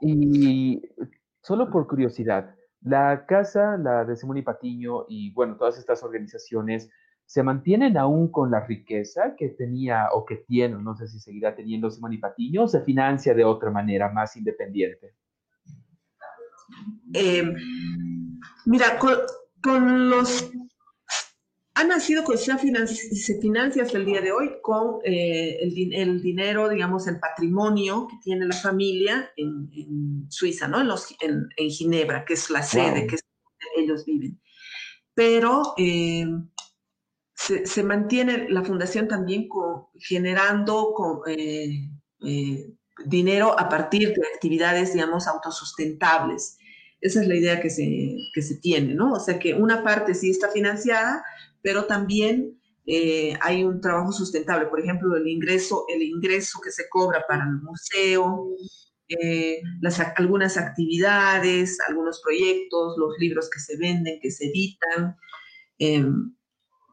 Y solo por curiosidad, la casa, la de Simón y Patiño y, bueno, todas estas organizaciones, se mantienen aún con la riqueza que tenía o que tiene, no sé si seguirá teniendo Simón y Patiño, o se financia de otra manera más independiente? Em, mira, con, los... Ha nacido con se financia, hasta el día de hoy con eh, el, dinero, digamos, el patrimonio que tiene la familia en, Suiza, ¿no? En, los, en, Ginebra, que es la sede, que es donde ellos viven. Pero em, se, mantiene la fundación también generando eh, eh, dinero a partir de actividades, digamos, autosustentables. Esa es la idea que se, se tiene, ¿no? O sea que una parte sí está financiada, pero también eh, hay un trabajo sustentable. Por ejemplo, el ingreso, el ingreso que se cobra para el museo, eh, las, algunas actividades, algunos proyectos, los libros que se venden, que se editan. Em,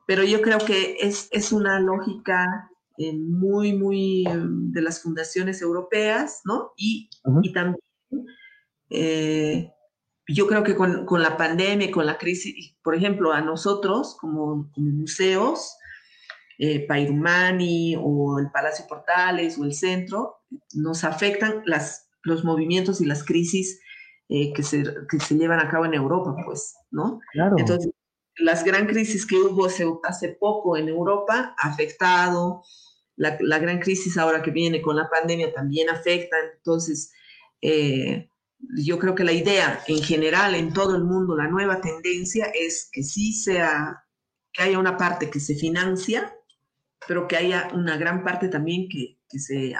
pero yo creo que es, es una lógica eh, muy, muy em, de las fundaciones europeas, ¿no? Y, y también yo creo que con, con, la pandemia, con la crisis, por ejemplo, a nosotros como, como museos, eh, Pairumani o el Palacio Portales o el centro, nos afectan las, los movimientos y las crisis eh, que, se, que, se, llevan a cabo en Europa, pues, ¿no? Claro. Entonces, las gran crisis que hubo hace, poco en Europa ha afectado, la, la, gran crisis ahora que viene con la pandemia también afecta, entonces, eh, yo creo que la idea en general en todo el mundo, la nueva tendencia es que sí sea, que haya una parte que se financia, pero que haya una gran parte también que, que se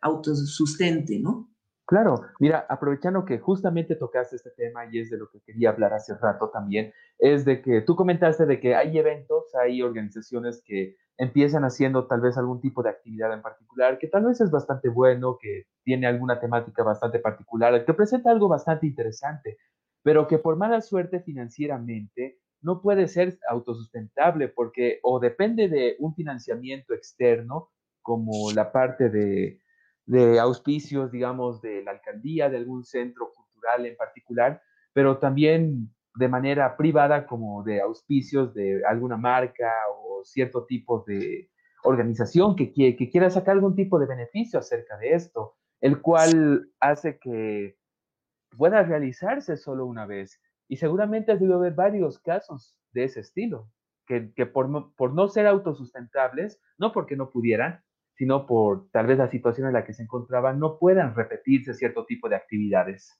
autosustente, ¿no? Claro, mira, aprovechando que justamente tocaste este tema y es de lo que quería hablar hace rato también, es de que tú comentaste de que hay eventos, hay organizaciones que empiezan haciendo tal vez algún tipo de actividad en particular, que tal vez es bastante bueno, que tiene alguna temática bastante particular, que presenta algo bastante interesante, pero que por mala suerte financieramente no puede ser autosustentable porque o depende de un financiamiento externo, como la parte de, de auspicios, digamos, de la alcaldía, de algún centro cultural en particular, pero también de manera privada como de auspicios de alguna marca o cierto tipo de organización que, que quiera sacar algún tipo de beneficio acerca de esto, el cual hace que pueda realizarse solo una vez. Y seguramente has debido ver varios casos de ese estilo, que, que por, por no ser autosustentables, no porque no pudieran, sino por tal vez la situación en la que se encontraban, no puedan repetirse cierto tipo de actividades.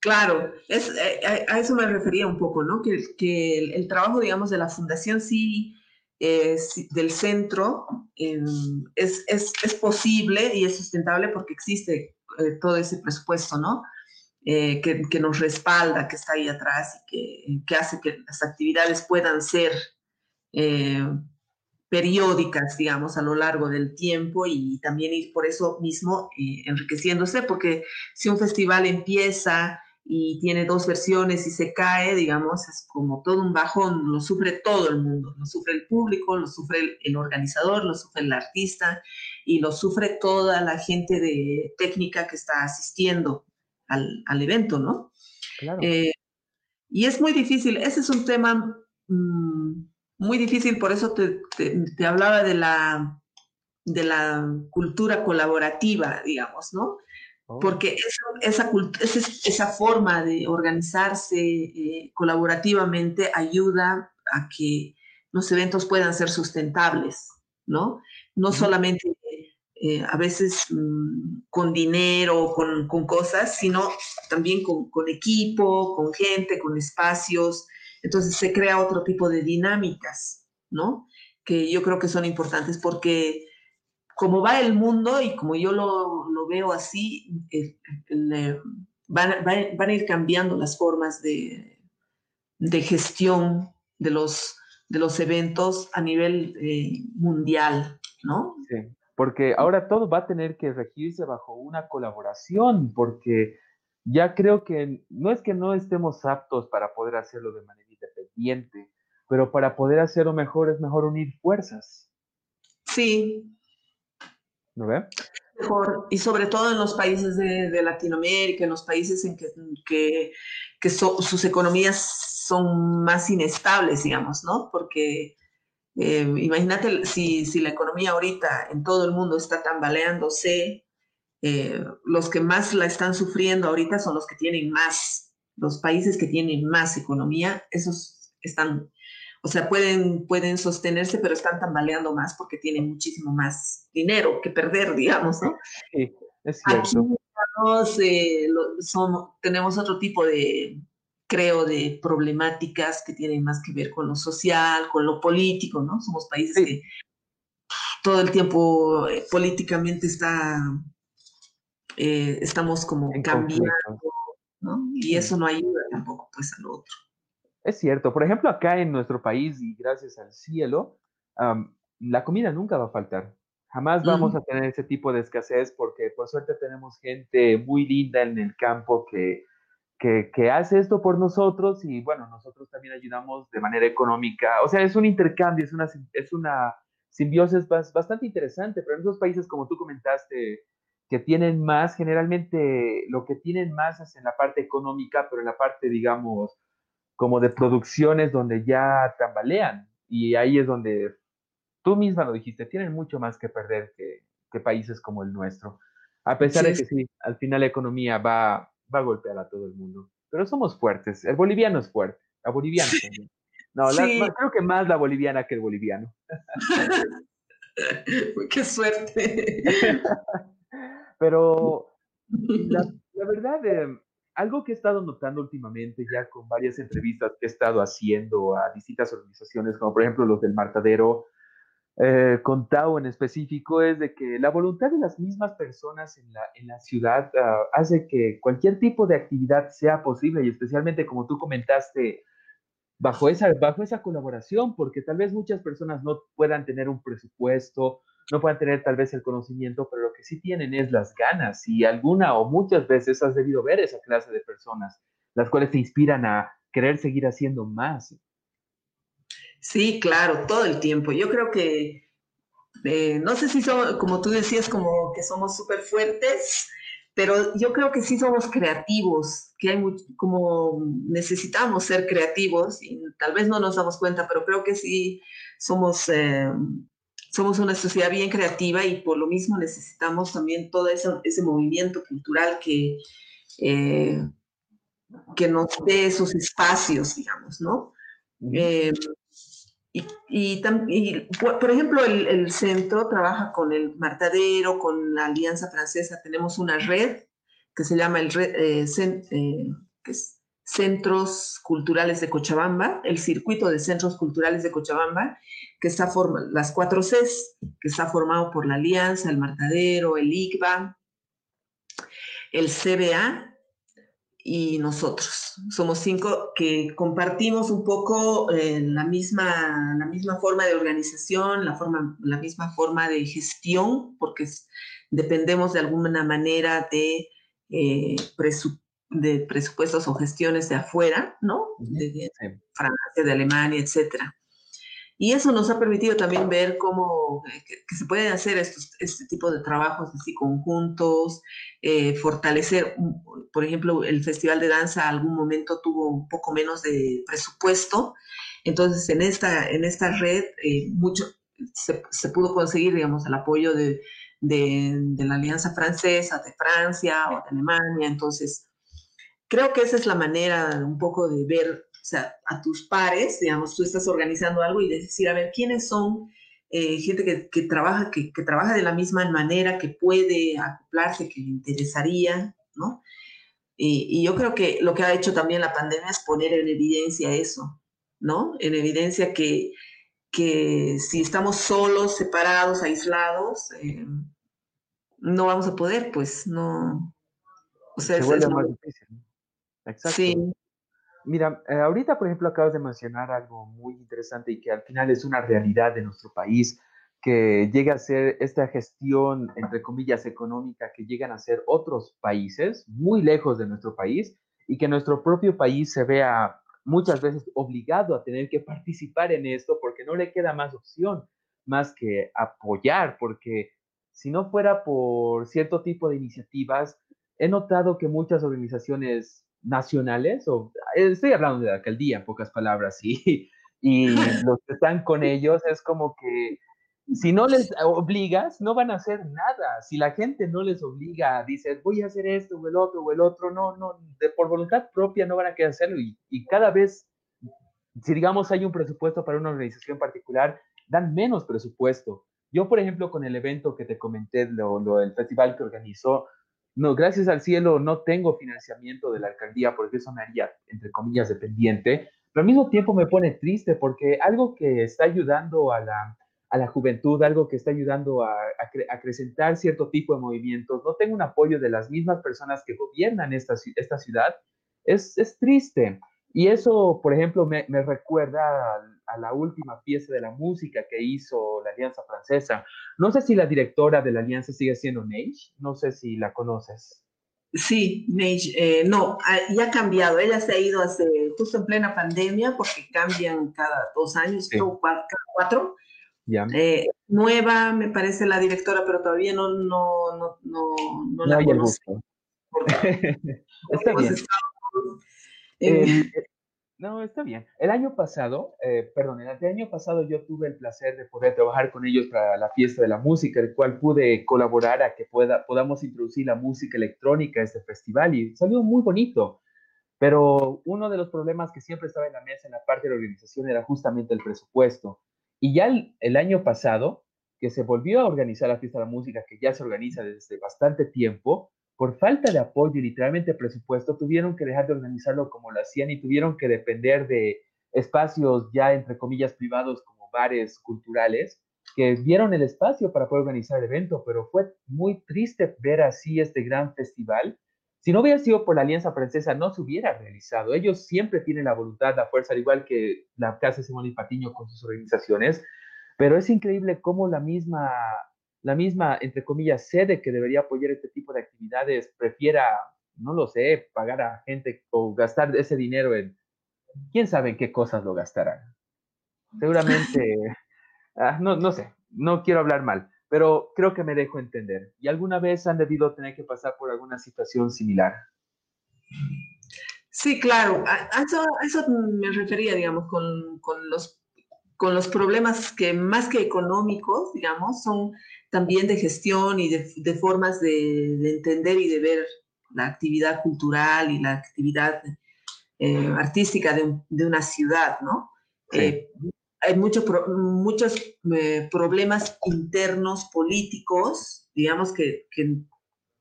Claro, es, eh, a, eso me refería un poco, ¿no? Que, que el, trabajo, digamos, de la fundación sí, del centro, em, es, es, es, posible y es sustentable porque existe eh, todo ese presupuesto, ¿no? Eh, que, que, nos respalda, que está ahí atrás y que, que hace que las actividades puedan ser periódicas, digamos, a lo largo del tiempo y también ir por eso mismo enriqueciéndose, porque si un festival empieza y tiene dos versiones y se cae, digamos, es como todo un bajón, lo sufre todo el mundo, lo sufre el público, lo sufre el, organizador, lo sufre el artista y lo sufre toda la gente de técnica que está asistiendo al, al evento, ¿no? Claro. Eh, y es muy difícil, ese es un tema mmm, muy difícil, por eso te, te, te hablaba de la, de la cultura colaborativa, digamos, ¿no? Oh. Porque esa, esa, esa, forma de organizarse eh, colaborativamente ayuda a que los eventos puedan ser sustentables, ¿no? No solamente eh, a veces mmm, con dinero, con, con, cosas, sino también con, con, equipo, con gente, con espacios. Entonces se crea otro tipo de dinámicas, ¿no? Que yo creo que son importantes porque como va el mundo y como yo lo, lo veo así, eh, van, van, van, a ir cambiando las formas de, de gestión de los, de los eventos a nivel eh, mundial, ¿no? Sí, porque ahora todo va a tener que regirse bajo una colaboración, porque ya creo que no es que no estemos aptos para poder hacerlo de manera independiente, pero para poder hacerlo mejor es mejor unir fuerzas. Sí, Y sobre todo en los países de, Latinoamérica, en los países en que, sus economías son más inestables, digamos, ¿no? Porque eh, imagínate si, si, la economía ahorita en todo el mundo está tambaleándose, eh, los que más la están sufriendo ahorita son los que tienen más, los países que tienen más economía, esos están o sea, pueden, pueden sostenerse, pero están tambaleando más porque tienen muchísimo más dinero que perder, digamos, ¿no? Sí, es cierto. Aquí, digamos, eh, son, tenemos otro tipo de, creo, de problemáticas que tienen más que ver con lo social, con lo político, ¿no? Somos países sí. que todo el tiempo eh, políticamente está, eh, estamos como en cambiando, conflicto. ¿no? Y eso no ayuda tampoco, pues, al otro. Es cierto. Por ejemplo, acá en nuestro país, y gracias al cielo, la comida nunca va a faltar. Jamás vamos a tener ese tipo de escasez porque por suerte tenemos gente muy linda en el campo que, que, hace esto por nosotros y bueno, nosotros también ayudamos de manera económica. O sea, es un intercambio, es una, es una simbiosis bastante interesante, pero en esos países, como tú comentaste, que tienen más, generalmente lo que tienen más es en la parte económica, pero en la parte, digamos, como de producciones donde ya tambalean. Y ahí es donde tú misma lo dijiste, tienen mucho más que perder que, países como el nuestro. A pesar de que sí, al final la economía va, va a golpear a todo el mundo. Pero somos fuertes. El boliviano es fuerte. La boliviana también. No, creo que más la boliviana que el boliviano. [LAUGHS] Qué suerte. [LAUGHS] Pero [LAUGHS] la, verdad, eh, algo que he estado notando últimamente ya con varias entrevistas que he estado haciendo a distintas organizaciones, como por ejemplo los del Martadero, eh, con Tao en específico, es de que la voluntad de las mismas personas en la, en la ciudad ah, hace que cualquier tipo de actividad sea posible y especialmente como tú comentaste, bajo esa, bajo esa colaboración, porque tal vez muchas personas no puedan tener un presupuesto, no puedan tener tal vez el conocimiento, pero lo que sí tienen es las ganas y alguna o muchas veces has debido ver esa clase de personas, las cuales te inspiran a querer seguir haciendo más. Sí, claro, todo el tiempo. Yo creo que, eh, no sé si somos, como tú decías, como que somos súper fuertes, pero yo creo que sí somos creativos, que hay como necesitamos ser creativos y tal vez no nos damos cuenta, pero creo que sí somos eh, somos una sociedad bien creativa y por lo mismo necesitamos también todo ese, movimiento cultural que, eh, que nos dé esos espacios, digamos, ¿no? Eh, y, por ejemplo, el, centro trabaja con el Martadero, con la Alianza Francesa, tenemos una red que se llama el red, eh, Centros Culturales de Cochabamba, el circuito de Centros Culturales de Cochabamba, que está formado, las cuatro Cs, que está formado por la Alianza, el Martadero, el ICBA, el CBA y nosotros. Somos cinco que compartimos un poco eh, la, misma, la misma forma de organización, la, forma, la misma forma de gestión, porque dependemos de alguna manera de eh, presupuesto de presupuestos o gestiones de afuera, ¿no? De, Francia, de Alemania, etcétera. Y eso nos ha permitido también ver cómo eh, que, se pueden hacer estos, este tipo de trabajos así conjuntos, eh, fortalecer, por ejemplo, el Festival de Danza algún momento tuvo un poco menos de presupuesto, entonces en esta, en esta red eh, mucho, se, se, pudo conseguir, digamos, el apoyo de, de, de la Alianza Francesa, de Francia o de Alemania, entonces creo que esa es la manera un poco de ver a tus pares, digamos, tú estás organizando algo y decir, a ver, ¿quiénes son eh, gente que, trabaja, que, trabaja de la misma manera, que puede acoplarse, que le interesaría, ¿no? Y, yo creo que lo que ha hecho también la pandemia es poner en evidencia eso, ¿no? En evidencia que, que si estamos solos, separados, aislados, eh, no vamos a poder, pues no. O sea, Se más difícil. Exacto. Sí. Mira, eh, ahorita, por ejemplo, acabas de mencionar algo muy interesante y que al final es una realidad de nuestro país, que llega a ser esta gestión, entre comillas, económica que llegan a ser otros países muy lejos de nuestro país y que nuestro propio país se vea muchas veces obligado a tener que participar en esto porque no le queda más opción más que apoyar, porque si no fuera por cierto tipo de iniciativas, he notado que muchas organizaciones nacionales, o estoy hablando de la alcaldía en pocas palabras, y, y [LAUGHS] los que están con ellos es como que si no les obligas, no van a hacer nada. Si la gente no les obliga, dice, voy a hacer esto o el otro o el otro, no, no, de, por voluntad propia no van a querer hacerlo. Y, y cada vez, si digamos hay un presupuesto para una organización particular, dan menos presupuesto. Yo, por ejemplo, con el evento que te comenté, lo, lo, el festival que organizó, no, gracias al cielo no tengo financiamiento de la alcaldía porque eso me haría, entre comillas, dependiente, pero al mismo tiempo me pone triste porque algo que está ayudando a la, a la juventud, algo que está ayudando a, acrecentar cierto tipo de movimientos, no tengo un apoyo de las mismas personas que gobiernan esta, esta ciudad, es, es triste. Y eso, por ejemplo, me, recuerda a, a, la última fiesta de la música que hizo la Alianza Francesa. No sé si la directora de la Alianza sigue siendo Neige, no sé si la conoces. Sí, Neige, eh, no, ya ha cambiado. Ella se ha ido hace justo en plena pandemia porque cambian cada dos años, cada cuatro. Eh, nueva, me parece la directora, pero todavía no, no, no, no, no la conozco. [LAUGHS] Está bien. Eh, no, está bien. El año pasado, eh, perdón, el año pasado yo tuve el placer de poder trabajar con ellos para la fiesta de la música, el cual pude colaborar a que pueda, podamos introducir la música electrónica a este festival y salió muy bonito. Pero uno de los problemas que siempre estaba en la mesa en la parte de la organización era justamente el presupuesto. Y ya el, el año pasado, que se volvió a organizar la fiesta de la música, que ya se organiza desde bastante tiempo, por falta de apoyo y literalmente presupuesto, tuvieron que dejar de organizarlo como lo hacían y tuvieron que depender de espacios ya, entre comillas, privados como bares culturales, que dieron el espacio para poder organizar el evento, pero fue muy triste ver así este gran festival. Si no hubiera sido por la Alianza Francesa, no se hubiera realizado. Ellos siempre tienen la voluntad, la fuerza, al igual que la Casa Simón y Patiño con sus organizaciones, pero es increíble cómo la misma la misma, entre comillas, sede que debería apoyar este tipo de actividades prefiera, no lo sé, pagar a gente o gastar ese dinero en, quién sabe en qué cosas lo gastarán. Seguramente, [LAUGHS] ah, no, no sé, no quiero hablar mal, pero creo que me dejo entender. ¿Y alguna vez han debido tener que pasar por alguna situación similar? Sí, claro, a eso, eso me refería, digamos, con, con, los, con los problemas que más que económicos, digamos, son también de gestión y de, formas de, entender y de ver la actividad cultural y la actividad eh, artística de, una ciudad, ¿no? Eh, hay muchos eh, problemas internos políticos, digamos, que,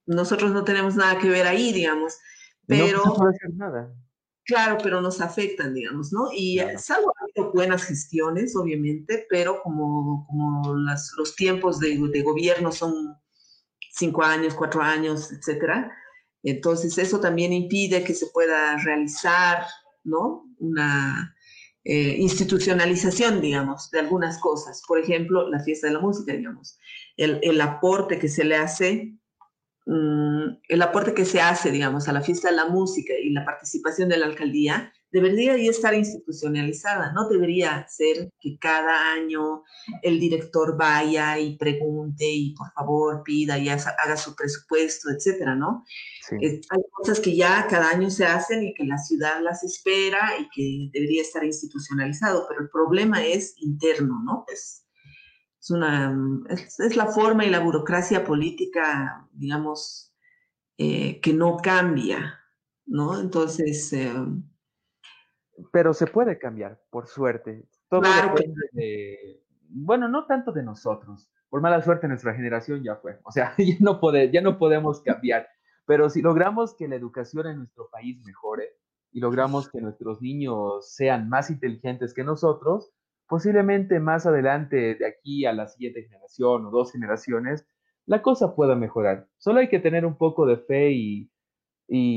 nosotros no tenemos nada que ver ahí, digamos, pero... No, puede hacer nada. Claro, pero nos afectan, digamos, ¿no? Y salvo buenas gestiones, obviamente, pero como, como los tiempos de, gobierno son cinco años, cuatro años, etcétera, entonces eso también impide que se pueda realizar, ¿no? Una eh, institucionalización, digamos, de algunas cosas. Por ejemplo, la fiesta de la música, digamos, el, el aporte que se le hace Mm, el aporte que se hace, digamos, a la fiesta de la música y la participación de la alcaldía debería estar institucionalizada, no debería ser que cada año el director vaya y pregunte y por favor pida y haga su presupuesto, etcétera, ¿no? hay cosas que ya cada año se hacen y que la ciudad las espera y que debería estar institucionalizado, pero el problema es interno, ¿no? Es, es, una, es, la forma y la burocracia política, digamos, eh, que no cambia, ¿no? Entonces... Eh, pero se puede cambiar, por suerte. Todo depende de, bueno, no tanto de nosotros. Por mala suerte nuestra generación ya fue. O sea, [LAUGHS] ya no, ya no podemos cambiar. Pero si logramos que la educación en nuestro país mejore y logramos que nuestros niños sean más inteligentes que nosotros, posiblemente más adelante, de aquí a la siguiente generación o dos generaciones, la cosa pueda mejorar. Solo hay que tener un poco de fe y,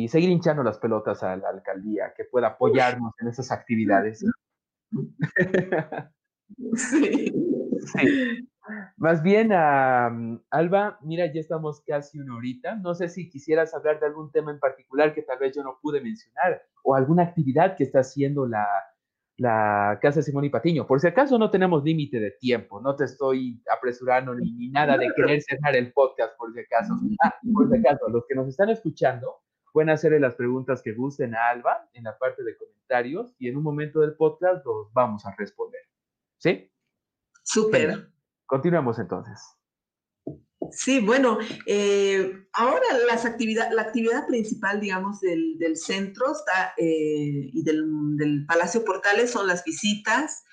seguir hinchando las pelotas a la alcaldía, que pueda apoyarnos en esas actividades. [LAUGHS] Sí. Más bien, Alba, mira, ya estamos casi una horita. No sé si quisieras hablar de algún tema en particular que tal vez yo no pude mencionar o alguna actividad que está haciendo la, la casa de Simón y Patiño. Por si acaso no tenemos límite de tiempo, no te estoy apresurando ni, nada de querer cerrar el podcast, por si acaso. Ah, por si acaso, los que nos están escuchando pueden hacerle las preguntas que gusten a Alba en la parte de comentarios y en un momento del podcast los vamos a responder. ¿Sí? Súper. Continuamos entonces. Sí, bueno, eh, ahora las actividad, la actividad principal, digamos, del, centro está, eh, y del, Palacio Portales son las visitas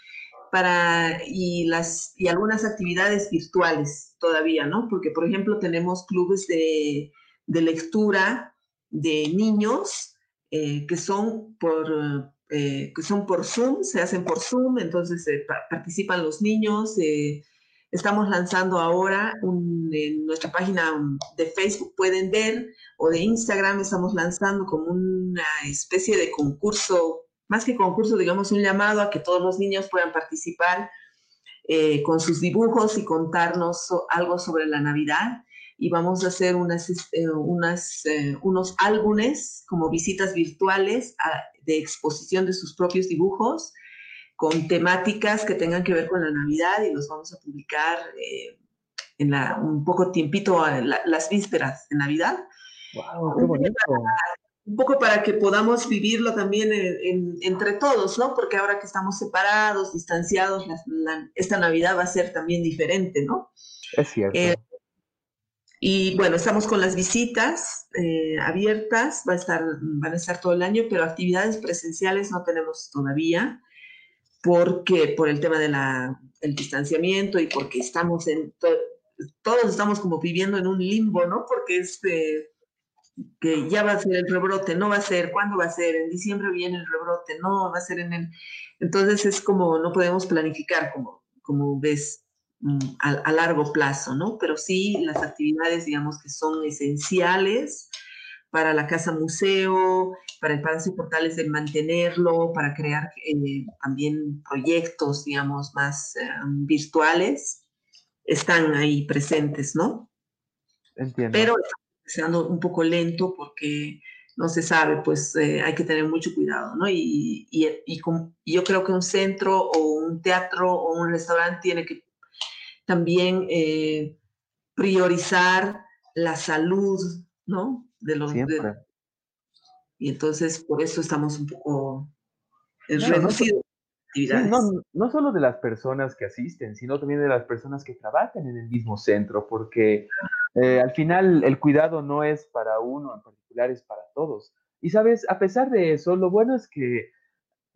para, y, las, y algunas actividades virtuales todavía, ¿no? Porque, por ejemplo, tenemos clubes de, lectura de niños eh, que son por... que son por Zoom, se hacen por Zoom, entonces participan los niños, Estamos lanzando ahora en nuestra página de Facebook, pueden ver, o de Instagram, estamos lanzando como una especie de concurso más que concurso, digamos, un llamado a que todos los niños puedan participar eh, con sus dibujos y contarnos algo sobre la Navidad. Y vamos a hacer unas, este, eh, unos álbumes como visitas virtuales de exposición de sus propios dibujos con temáticas que tengan que ver con la Navidad y los vamos a publicar eh, en la, un poco tiempito, las vísperas de Navidad. ¡Wow! ¡Qué bonito! un poco para que podamos vivirlo también entre todos, ¿no? Porque ahora que estamos separados, distanciados, esta Navidad va a ser también diferente, ¿no? Es cierto. Eh, y bueno, estamos con las visitas eh, abiertas, va a estar, van a estar todo el año, pero actividades presenciales no tenemos todavía, porque por el tema del distanciamiento y porque estamos en, todos estamos como viviendo en un limbo, ¿no? Porque es que ya va a ser el rebrote, no va a ser, ¿cuándo va a ser? En diciembre viene el rebrote, no, va a ser en el... Entonces es como, no podemos planificar como, como ves mm, a, largo plazo, ¿no? Pero sí las actividades, digamos, que son esenciales para la casa museo, para el Palacio Portales de mantenerlo, para crear eh, también proyectos, digamos, más eh, virtuales, están ahí presentes, ¿no? Entiendo. Pero siendo un poco lento porque no se sabe, pues eh, hay que tener mucho cuidado, ¿no? Y, y, y, yo creo que un centro o un teatro o un restaurante tiene que también eh, priorizar la salud, ¿no? De los, Siempre. Y entonces por eso estamos un poco reducidos. No, no, no, solo de las personas que asisten, sino también de las personas que trabajan en el mismo centro, porque eh, al final el cuidado no es para uno en particular, es para todos. Y sabes, a pesar de eso, lo bueno es que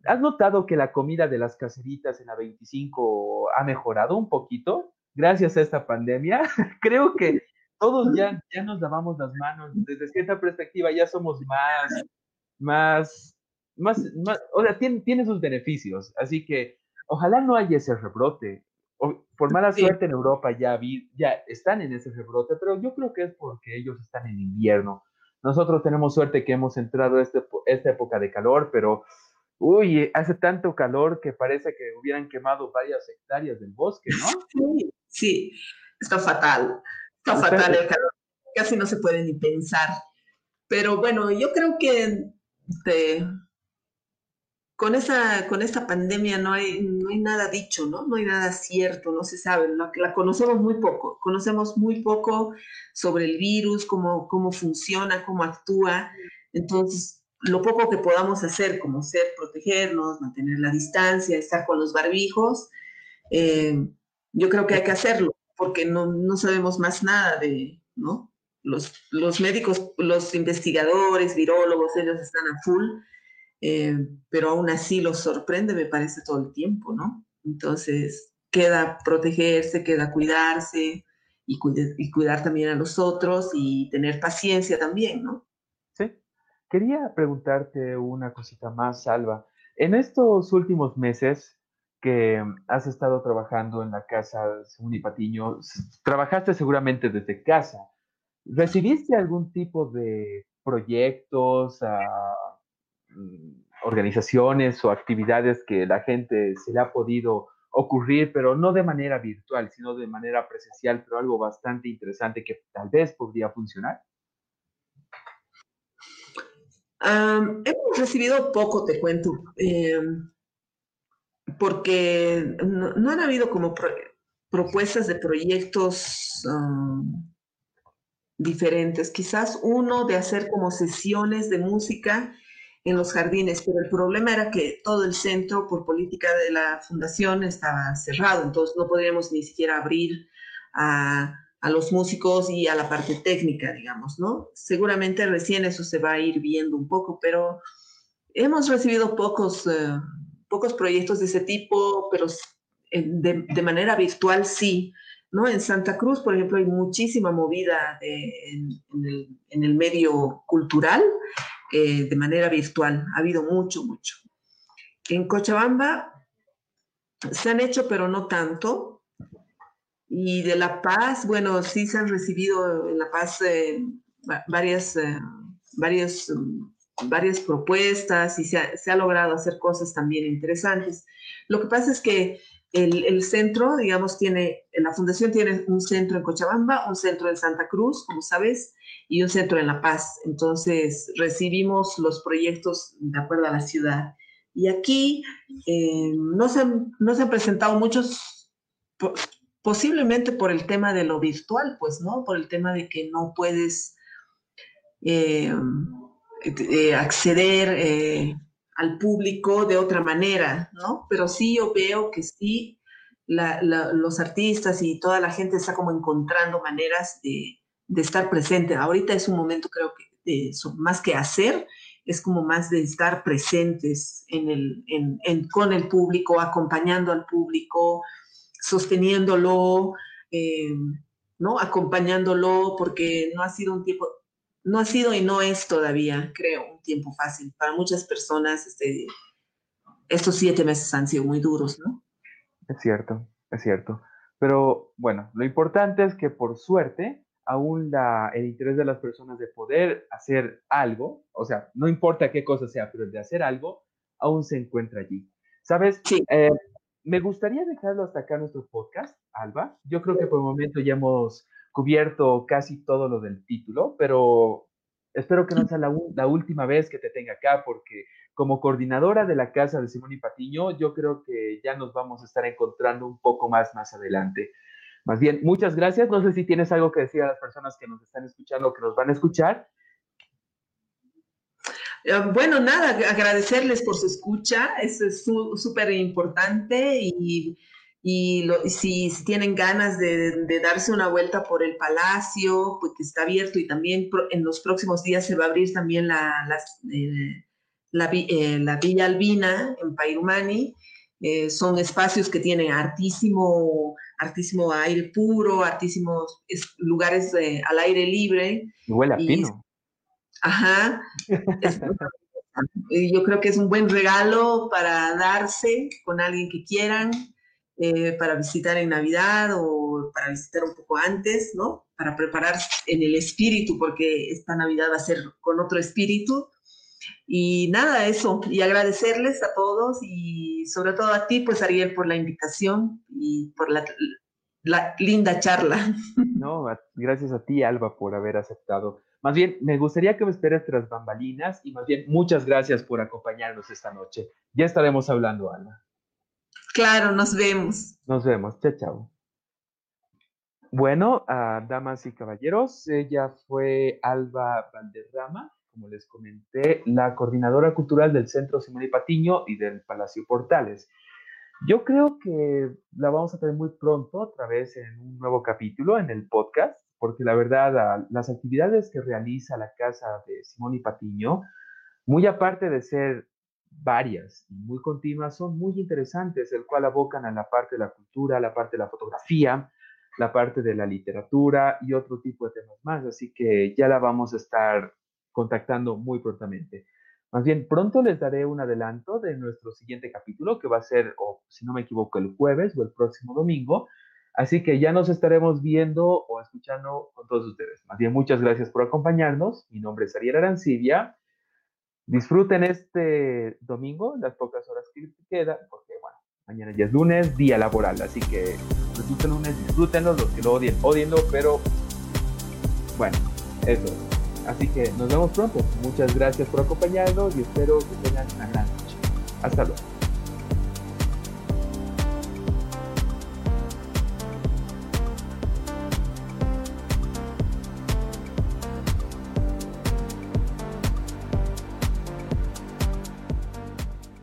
has notado que la comida de las caseritas en la 25 ha mejorado un poquito gracias a esta pandemia. [LAUGHS] Creo que todos ya, ya nos lavamos las manos, desde cierta perspectiva ya somos más, más más, o sea, tiene, tiene sus beneficios, así que ojalá no haya ese rebrote. por mala suerte en Europa ya, vi, ya están en ese rebrote, pero yo creo que es porque ellos están en invierno. Nosotros tenemos suerte que hemos entrado a este, esta época de calor, pero uy, hace tanto calor que parece que hubieran quemado varias hectáreas del bosque, ¿no? Sí, sí, está fatal, está fatal el calor, casi no se puede ni pensar. Pero bueno, yo creo que este, con, esa, con esta pandemia no hay, no hay nada dicho, ¿no? No hay nada cierto, no se sabe, la, la conocemos muy poco, conocemos muy poco sobre el virus, cómo, cómo funciona, cómo actúa. Entonces, lo poco que podamos hacer como ser, protegernos, mantener la distancia, estar con los barbijos, eh, yo creo que hay que hacerlo, porque no, no sabemos más nada de, ¿no? Los, los médicos, los investigadores, virólogos, ellos están a full eh, pero aún así los sorprende, me parece, todo el tiempo, ¿no? Entonces, queda protegerse, queda cuidarse y, cuidar también a los otros y tener paciencia también, ¿no? Sí. Quería preguntarte una cosita más, Salva. En estos últimos meses que has estado trabajando en la casa de Patiño, trabajaste seguramente desde casa. ¿Recibiste algún tipo de proyectos, a Mm, organizaciones o actividades que la gente se le ha podido ocurrir, pero no de manera virtual, sino de manera presencial, pero algo bastante interesante que tal vez podría funcionar? hemos recibido poco, te cuento, em, porque no, han habido como propuestas de proyectos diferentes. Quizás uno de hacer como sesiones de música en los jardines, pero el problema era que todo el centro, por política de la fundación, estaba cerrado, entonces no podíamos ni siquiera abrir a, a los músicos y a la parte técnica, digamos, ¿no? Seguramente recién eso se va a ir viendo un poco, pero hemos recibido pocos, eh, pocos proyectos de ese tipo, pero de, de, manera virtual sí. ¿no? En Santa Cruz, por ejemplo, hay muchísima movida en, en, el, en, el, medio cultural eh, de manera virtual. Ha habido mucho, mucho. En Cochabamba se han hecho, pero no tanto. Y de La Paz, bueno, sí se han recibido en La Paz eh, varias, eh, mm, varias propuestas y se ha, logrado hacer cosas también interesantes. Lo que pasa es que el, el, centro, digamos, tiene, la fundación tiene un centro en Cochabamba, un centro en Santa Cruz, como sabes, y un centro en La Paz. Entonces, recibimos los proyectos de acuerdo a la ciudad. Y aquí eh, no, se han, no se han presentado muchos, posiblemente por el tema de lo virtual, pues, ¿no? Por el tema de que no puedes eh, eh, acceder al público de otra manera, ¿no? Pero sí yo veo que sí los artistas y toda la gente está como encontrando maneras de, estar presente. Ahorita es un momento creo que de, más que hacer, es como más de estar presentes con el público, acompañando al público, sosteniéndolo, eh, ¿no? Acompañándolo, porque no ha sido un tiempo, no ha sido y no es todavía, creo, un tiempo fácil. Para muchas personas, este, estos siete meses han sido muy duros, ¿no? Es cierto, es cierto. Pero bueno, lo importante es que por suerte aún la, el interés de las personas de poder hacer algo, o sea, no importa qué cosa sea, pero el de hacer algo, aún se encuentra allí. ¿Sabes? Sí. Eh, me gustaría dejarlo hasta acá nuestro podcast, Alba. Yo creo que por el momento ya hemos cubierto casi todo lo del título, pero espero que no sea la, la, última vez que te tenga acá, porque como coordinadora de la casa de Simón y Patiño, yo creo que ya nos vamos a estar encontrando un poco más más adelante. Más bien, muchas gracias. No sé si tienes algo que decir a las personas que nos están escuchando o que nos van a escuchar. Eh, bueno, nada, agradecerles por su escucha, eso es súper importante y, y si, si, tienen ganas de, de, darse una vuelta por el palacio, pues que está abierto y también en los próximos días se va a abrir también la, eh, la, eh, la Villa Albina en Pairumani. son espacios que tienen artísimo artísimo aire puro, artísimos lugares al aire libre. Y huele a pino. Ajá. [LAUGHS] yo creo que es un buen regalo para darse con alguien que quieran, eh, para visitar en Navidad o para visitar un poco antes, ¿no? Para prepararse en el espíritu, porque esta Navidad va a ser con otro espíritu. Y nada, eso, y agradecerles a todos y sobre todo a ti, pues Ariel, por la invitación y por la, la linda charla. [LAUGHS] No, gracias a ti, Alba, por haber aceptado. Más bien, me gustaría que me esperes tras bambalinas y más bien, muchas gracias por acompañarnos esta noche. Ya estaremos hablando, Alba. Claro, nos vemos. Nos vemos. Chao, chao. Bueno, damas y caballeros, ella fue Alba Valderrama, como les comenté, la coordinadora cultural del Centro Simón y Patiño y del Palacio Portales. Yo creo que la vamos a tener muy pronto otra vez en un nuevo capítulo en el podcast, porque la verdad, las actividades que realiza la casa de Simón y Patiño, muy aparte de ser varias y muy continuas, son muy interesantes, el cual abocan a la parte de la cultura, la parte de la fotografía, la parte de la literatura y otro tipo de temas más. Así que ya la vamos a estar contactando muy prontamente. Más bien, pronto les daré un adelanto de nuestro siguiente capítulo, que va a ser, o si no me equivoco, el jueves o el próximo domingo. Así que ya nos estaremos viendo o escuchando con todos ustedes. Más bien, muchas gracias por acompañarnos. Mi nombre es Ariel Arancibia. Disfruten este domingo, las pocas horas que quedan, porque bueno, mañana ya es lunes, día laboral. Así que disfruten lunes, disfrútenlo. Los que lo odien, odienlo, pero bueno, eso. Así que nos vemos pronto. Muchas gracias por acompañarnos y espero que tengan una gran noche. Hasta luego.